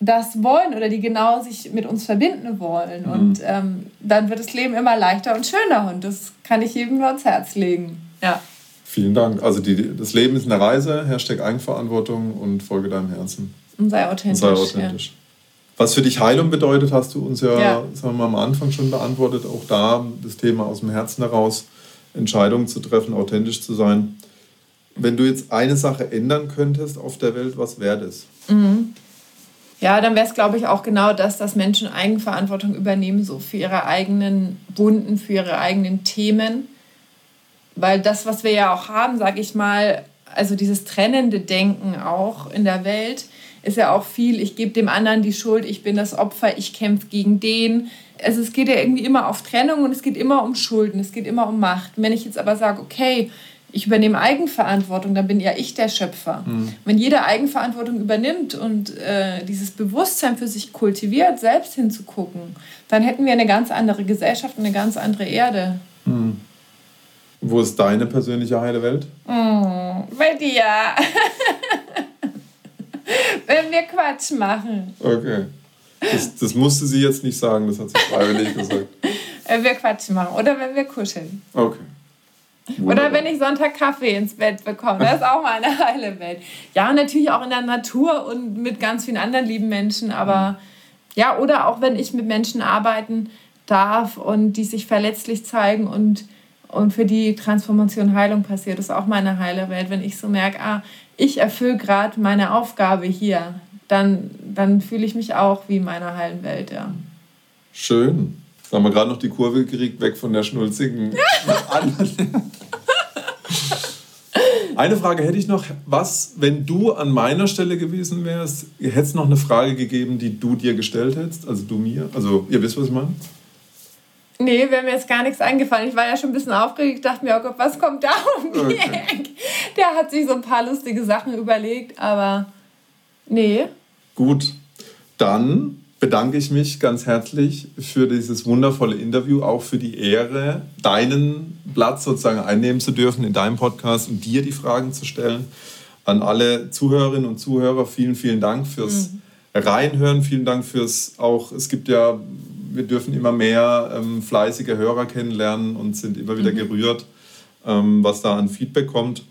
das wollen oder die genau sich mit uns verbinden wollen. Mhm. Und ähm, dann wird das Leben immer leichter und schöner und das kann ich jedem nur ans Herz legen. Ja. Vielen Dank. Also die, das Leben ist eine Reise, Hashtag Eigenverantwortung und folge deinem Herzen. Und sei authentisch. Und sei authentisch. Ja. Was für dich Heilung bedeutet, hast du uns ja, ja. Sagen wir mal, am Anfang schon beantwortet. Auch da das Thema aus dem Herzen heraus, Entscheidungen zu treffen, authentisch zu sein. Wenn du jetzt eine Sache ändern könntest auf der Welt, was wäre das? Mhm. Ja, dann wäre es, glaube ich, auch genau das, dass Menschen Eigenverantwortung übernehmen, so für ihre eigenen Wunden, für ihre eigenen Themen. Weil das, was wir ja auch haben, sage ich mal, also dieses trennende Denken auch in der Welt, ist ja auch viel, ich gebe dem anderen die Schuld, ich bin das Opfer, ich kämpfe gegen den. Also es geht ja irgendwie immer auf Trennung und es geht immer um Schulden, es geht immer um Macht. wenn ich jetzt aber sage, okay, ich übernehme Eigenverantwortung, dann bin ja ich der Schöpfer. Mhm. Wenn jeder Eigenverantwortung übernimmt und äh, dieses Bewusstsein für sich kultiviert, selbst hinzugucken, dann hätten wir eine ganz andere Gesellschaft und eine ganz andere Erde. Mhm. Wo ist deine persönliche heile Welt? Mm, bei dir. Wenn wir Quatsch machen. Okay. Das, das, musste sie jetzt nicht sagen, das hat sie freiwillig gesagt. Wenn wir Quatsch machen oder wenn wir kuscheln. Okay. Wunderbar. Oder wenn ich Sonntag Kaffee ins Bett bekomme. Das ist auch meine heile Welt. Ja, natürlich auch in der Natur und mit ganz vielen anderen lieben Menschen, aber mhm. ja, oder auch wenn ich mit Menschen arbeiten darf und die sich verletzlich zeigen und, und für die Transformation Heilung passiert, das ist auch meine heile Welt. Wenn ich so merke, ah, ich erfülle gerade meine Aufgabe hier, dann, dann fühle ich mich auch wie in meiner heilen Welt, ja. Schön. Jetzt haben wir gerade noch die Kurve gekriegt, weg von der schnulzigen. eine Frage hätte ich noch. Was, wenn du an meiner Stelle gewesen wärst, hätte es noch eine Frage gegeben, die du dir gestellt hättest? Also du mir? Also ihr wisst, was ich meine? Nee, wäre mir jetzt gar nichts eingefallen. Ich war ja schon ein bisschen aufgeregt, dachte mir, oh Gott, was kommt da um die okay. Der hat sich so ein paar lustige Sachen überlegt, aber nee. Gut, dann bedanke ich mich ganz herzlich für dieses wundervolle Interview, auch für die Ehre, deinen Platz sozusagen einnehmen zu dürfen in deinem Podcast und dir die Fragen zu stellen. An alle Zuhörerinnen und Zuhörer vielen, vielen Dank fürs mhm. Reinhören, vielen Dank fürs auch, es gibt ja, wir dürfen immer mehr ähm, fleißige Hörer kennenlernen und sind immer wieder mhm. gerührt, ähm, was da an Feedback kommt.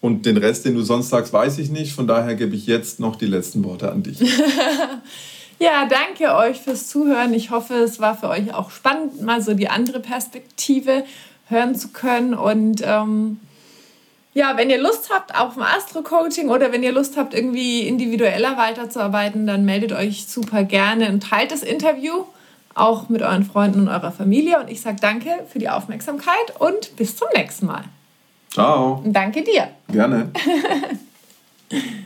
Und den Rest, den du sonst sagst, weiß ich nicht. Von daher gebe ich jetzt noch die letzten Worte an dich. Ja, danke euch fürs Zuhören. Ich hoffe, es war für euch auch spannend, mal so die andere Perspektive hören zu können. Und ähm, ja, wenn ihr Lust habt auf ein Astro-Coaching oder wenn ihr Lust habt, irgendwie individueller weiterzuarbeiten, dann meldet euch super gerne und teilt das Interview auch mit euren Freunden und eurer Familie. Und ich sage danke für die Aufmerksamkeit und bis zum nächsten Mal. Ciao. Und danke dir. Gerne.